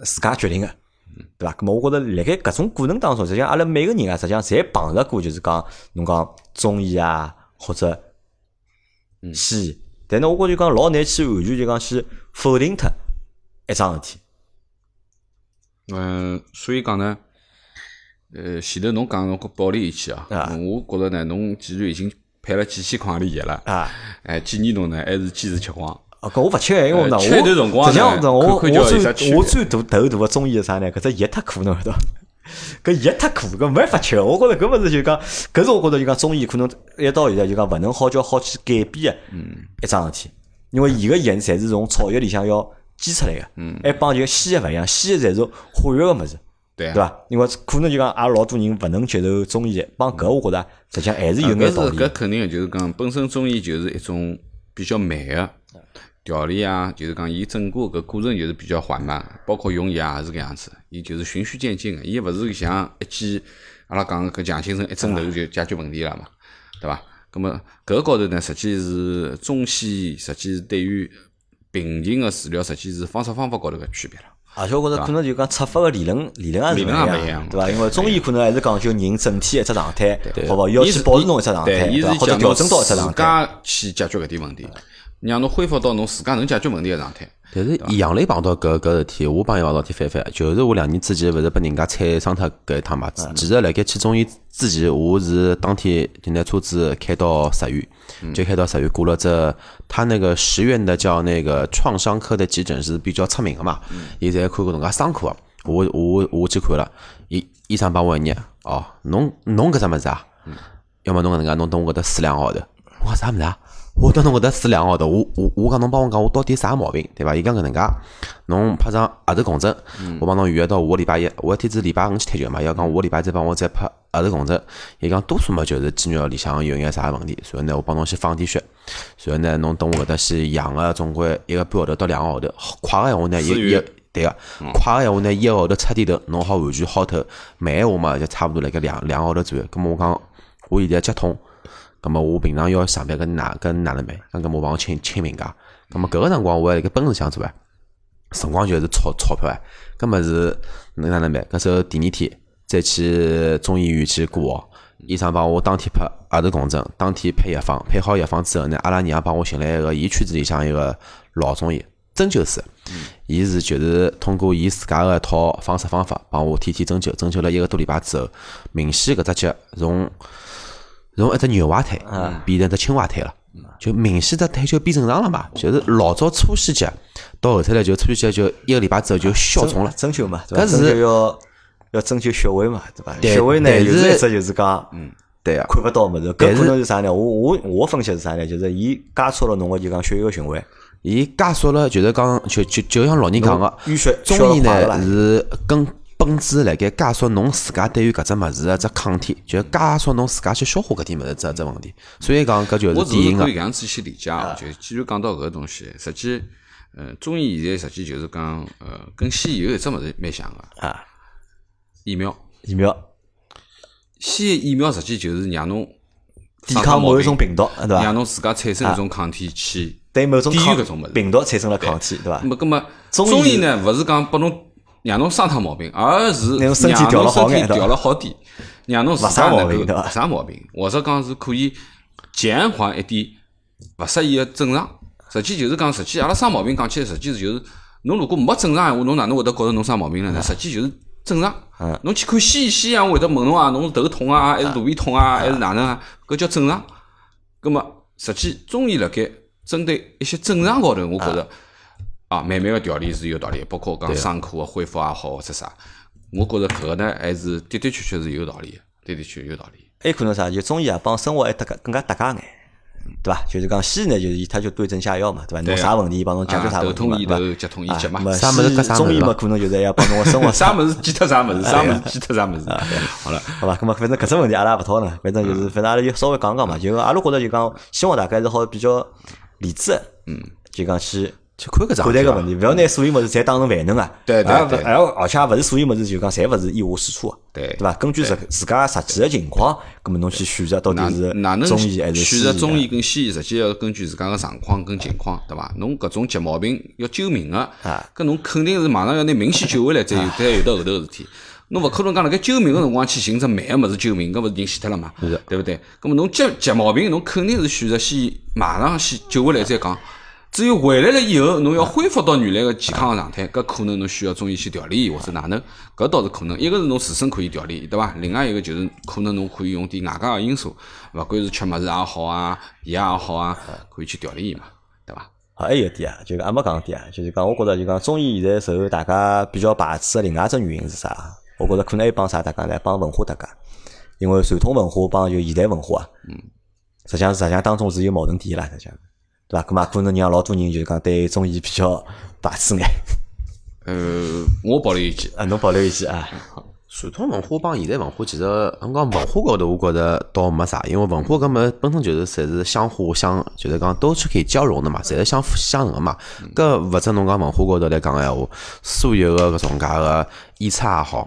自家决定个，对伐？咁么我觉着辣盖搿种过程当中，实际上阿拉每个人啊，实际上侪碰着过，就是讲侬讲中医啊，或者西医。但呢，我觉着就讲老难去完全就讲去否定脱一桩事体。嗯，所以讲呢，呃，前头侬讲侬保利仪器啊，啊我觉着呢，侬既然已经配了几千块钿药了，啊，哎，建议侬呢还是坚持吃光。哦，搿我勿吃，因为呢，实际上呢我我最我最头头大个中意是啥呢？搿只药太苦侬晓得？搿药太苦，搿没法吃。我觉着搿物事就讲，搿是我觉着就讲中医可能一到现在就讲勿能好叫好去改变个一桩事体，因为伊个药侪是从草药里向要煎出来个，还帮就西药勿一样，西药侪是化学个物事，对啊对伐？因为可能就讲阿拉老多人勿能接受中医，帮搿我觉着实际上还是有眼道理搿。肯定个，就是讲本身中医就是一种比较慢个调理啊，就是讲伊整个搿过程就是比较缓慢，包括用药也是搿样子，伊就是循序渐进个，伊勿是像一记阿拉讲搿强心针一针头就解决问题了嘛，对伐？葛么搿高头呢，实际是中西医实际是对于病情个治疗，实际是方式方法高头个区别了。而且我觉着可能就讲出发个理论理论也是一样对伐？因为中医可能还是讲究人整体一只状态，好勿好？要伊是去保持侬一只状态，对，伊对伐？或者调整到一只状态。家去解决搿点问题，让侬恢复到侬自家能解决问题个状态。但是杨磊碰到搿搿事体，我帮伊碰到事体反反，就是我两年之前勿是拨人家踩伤脱搿一趟嘛。其实辣盖去中医之前，我是当天就拿车子开到十院，就开到十院过了这，他那个十院的叫那个创伤科的急诊是比较出名个嘛，伊侪看过侬家伤科个。我我我去看了，医医生帮我一眼，哦，侬侬搿只物事啊，要么侬搿能介，侬等我搿搭四两个号头。我讲啥物事啊？我等侬搿搭四两个号头，我我我讲侬帮我讲，我到底啥毛病，对伐？伊讲搿能介，侬拍张额头共振，我帮侬预约到下个礼拜一，我一天子礼拜五去踢球嘛，伊要讲下个礼拜再帮我再拍额头共振。伊讲多数嘛就是肌肉里向有眼啥问题，所以呢我帮侬先放点血，所以呢侬等我搿搭先养个总归一个半号头到两个号头，快个闲话呢一一对个，快个闲话呢一个号头出点头，侬好完全好透，慢个闲话嘛就差勿多辣盖两两个号头左右。咁么我讲我现在脚痛。咁么我平常要上班跟哪跟哪能办？咁咁我帮我请请病假。咁么搿个辰光我还辣盖奔驰想做哎，辰光就是钞钞票哎。咁么是能哪能办？搿时候第二天再去中医院去挂号，医生帮我当天拍额头共振，当天配药方，配好药方之后呢，阿拉娘帮我寻来一个伊圈子里向一个老中医针灸师，伊是就是通过伊自家个一套方式方法帮我天天针灸，针灸了一个多礼拜之后，明显搿只脚从从一只牛蛙腿变成只青蛙腿了，就明显只腿就变正常了嘛。就是老早粗细节，到后头来就粗细节就一个礼拜之后就消肿了。针灸嘛，对是要要针灸穴位嘛，对伐？穴位呢，但是一只就是讲，嗯，对啊，看勿到物事。搿但是可能是啥呢？我我我分析是啥呢？就是伊加速了侬个就讲血液循环，伊加速了，就是讲就就就像老人讲个，淤血中医呢是根本质辣盖加速侬自家对于搿只物事个只抗体，就加速侬自家去消化搿点物事只只问题。所以讲搿就是典型个只是可以搿样子去理解哦，就既然讲到搿个东西，实际，呃，中医现在实际就是讲，呃，跟西医有一只物事蛮像个，啊，疫苗。疫苗西医疫苗实际就是让侬抵抗某一种病毒，对伐？让侬自家产生一种抗体去对某种抵御抗搿种。病毒产生了抗体，对伐那？么，中医中医呢，勿是讲拨侬让侬生趟毛病，而是让侬身体调了好点，让侬自勿生家能够毛病勿生毛病，或者讲是可以减缓一点勿适宜个症状。实际就是讲，实际阿拉生毛病讲起来，实际是就是侬如果没症状闲话，侬哪能会得觉着侬生毛病了呢？实际就是正常。嗯侬去看西医，西医会得问侬啊，侬是头痛啊，还是肚皮痛啊，还是哪能啊？搿叫正常。葛末，实际中医辣盖针对一些症状高头，我觉着啊，慢慢个调理是有道理，包括讲伤口个恢复也好，或者啥，我觉着搿个呢还是的的确确是有道理的，的的确确有道理。还有可能啥？就中医啊，帮生活还搭界更加搭界眼，对伐？就是讲西医呢，就是伊他就对症下药嘛，对伐？侬啥问题，伊帮侬解决啥啊问题嘛，对伐头，脚痛医脚嘛啊那么啥物事西医中医嘛，可能就是要帮侬个生活 啥物事记脱啥物事，啥物事记脱啥物事。好了，好吧，咁么反正搿只问题阿拉也勿讨论，反正就是反正阿拉就稍微讲讲嘛，就阿拉觉着就讲，希望大家是好比较理智的，嗯，就讲去去看搿桩事体待搿问题，勿要拿所有物事侪当成万能啊。对对对而且也勿是所有物事就讲侪勿是一无是处啊。对对伐？根据自自家实际个情况，咁么侬去选择到底哪是哪能中医还是西医啊？选择中医跟西医，实际要根据自家个状况跟情况，对伐？侬搿种急毛病要救命个啊，搿侬肯定是马上要拿命先救回来，再有才有 得后头个事体。侬勿可能讲辣盖救命个辰光去寻只慢个物事救命，搿勿是人死脱了嘛？对勿对？搿么侬急急毛病，侬肯定是选择先马上先救回来再讲。只有回来了以后，侬要恢复到原来个健康个状态，搿可能侬需要中医去调理或者哪能，搿倒是可能。一个是侬自身可以调理，对伐？另外一个就是可能侬可以用点外加个因素，勿管是吃物事也好啊，药也好啊，可以去调理伊嘛，对伐？啊，还有一点啊，就是还没讲点啊，就是讲，我觉着就讲中医现在受大家比较排斥的另外一只原因是啥？我觉着可能还帮啥大家呢？帮文化大家，因为传统文化帮就现代文化啊，嗯，实际上实际上当中是有矛盾点啦，实际上，对伐？咁嘛，可能让老多人就是讲对中医比较排斥眼，呃，我保留意见。啊，侬保留意见啊。传统文化帮现代文化，其实侬讲文化高头，我觉着倒没啥，因为文化搿么本身就是侪是相互相，就是讲都是可以交融的嘛，侪是相辅相成个嘛。搿勿只侬讲文化高头来讲个闲话，所有个搿种介个演出也好，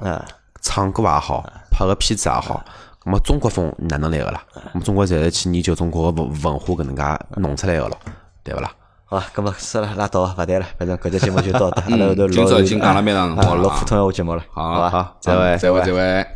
唱歌也好，拍个片子也好，咾么中国风哪能来个啦？咾么中国侪是去研究中国个文文化搿能介弄出来个咯，对勿啦？好，咁么算了，拉倒，勿谈了，反正搿只节目就到 这，阿拉后头录今朝已经讲了蛮长辰光了啊录普通闲话节目了，好伐？好，再会，再会，再会。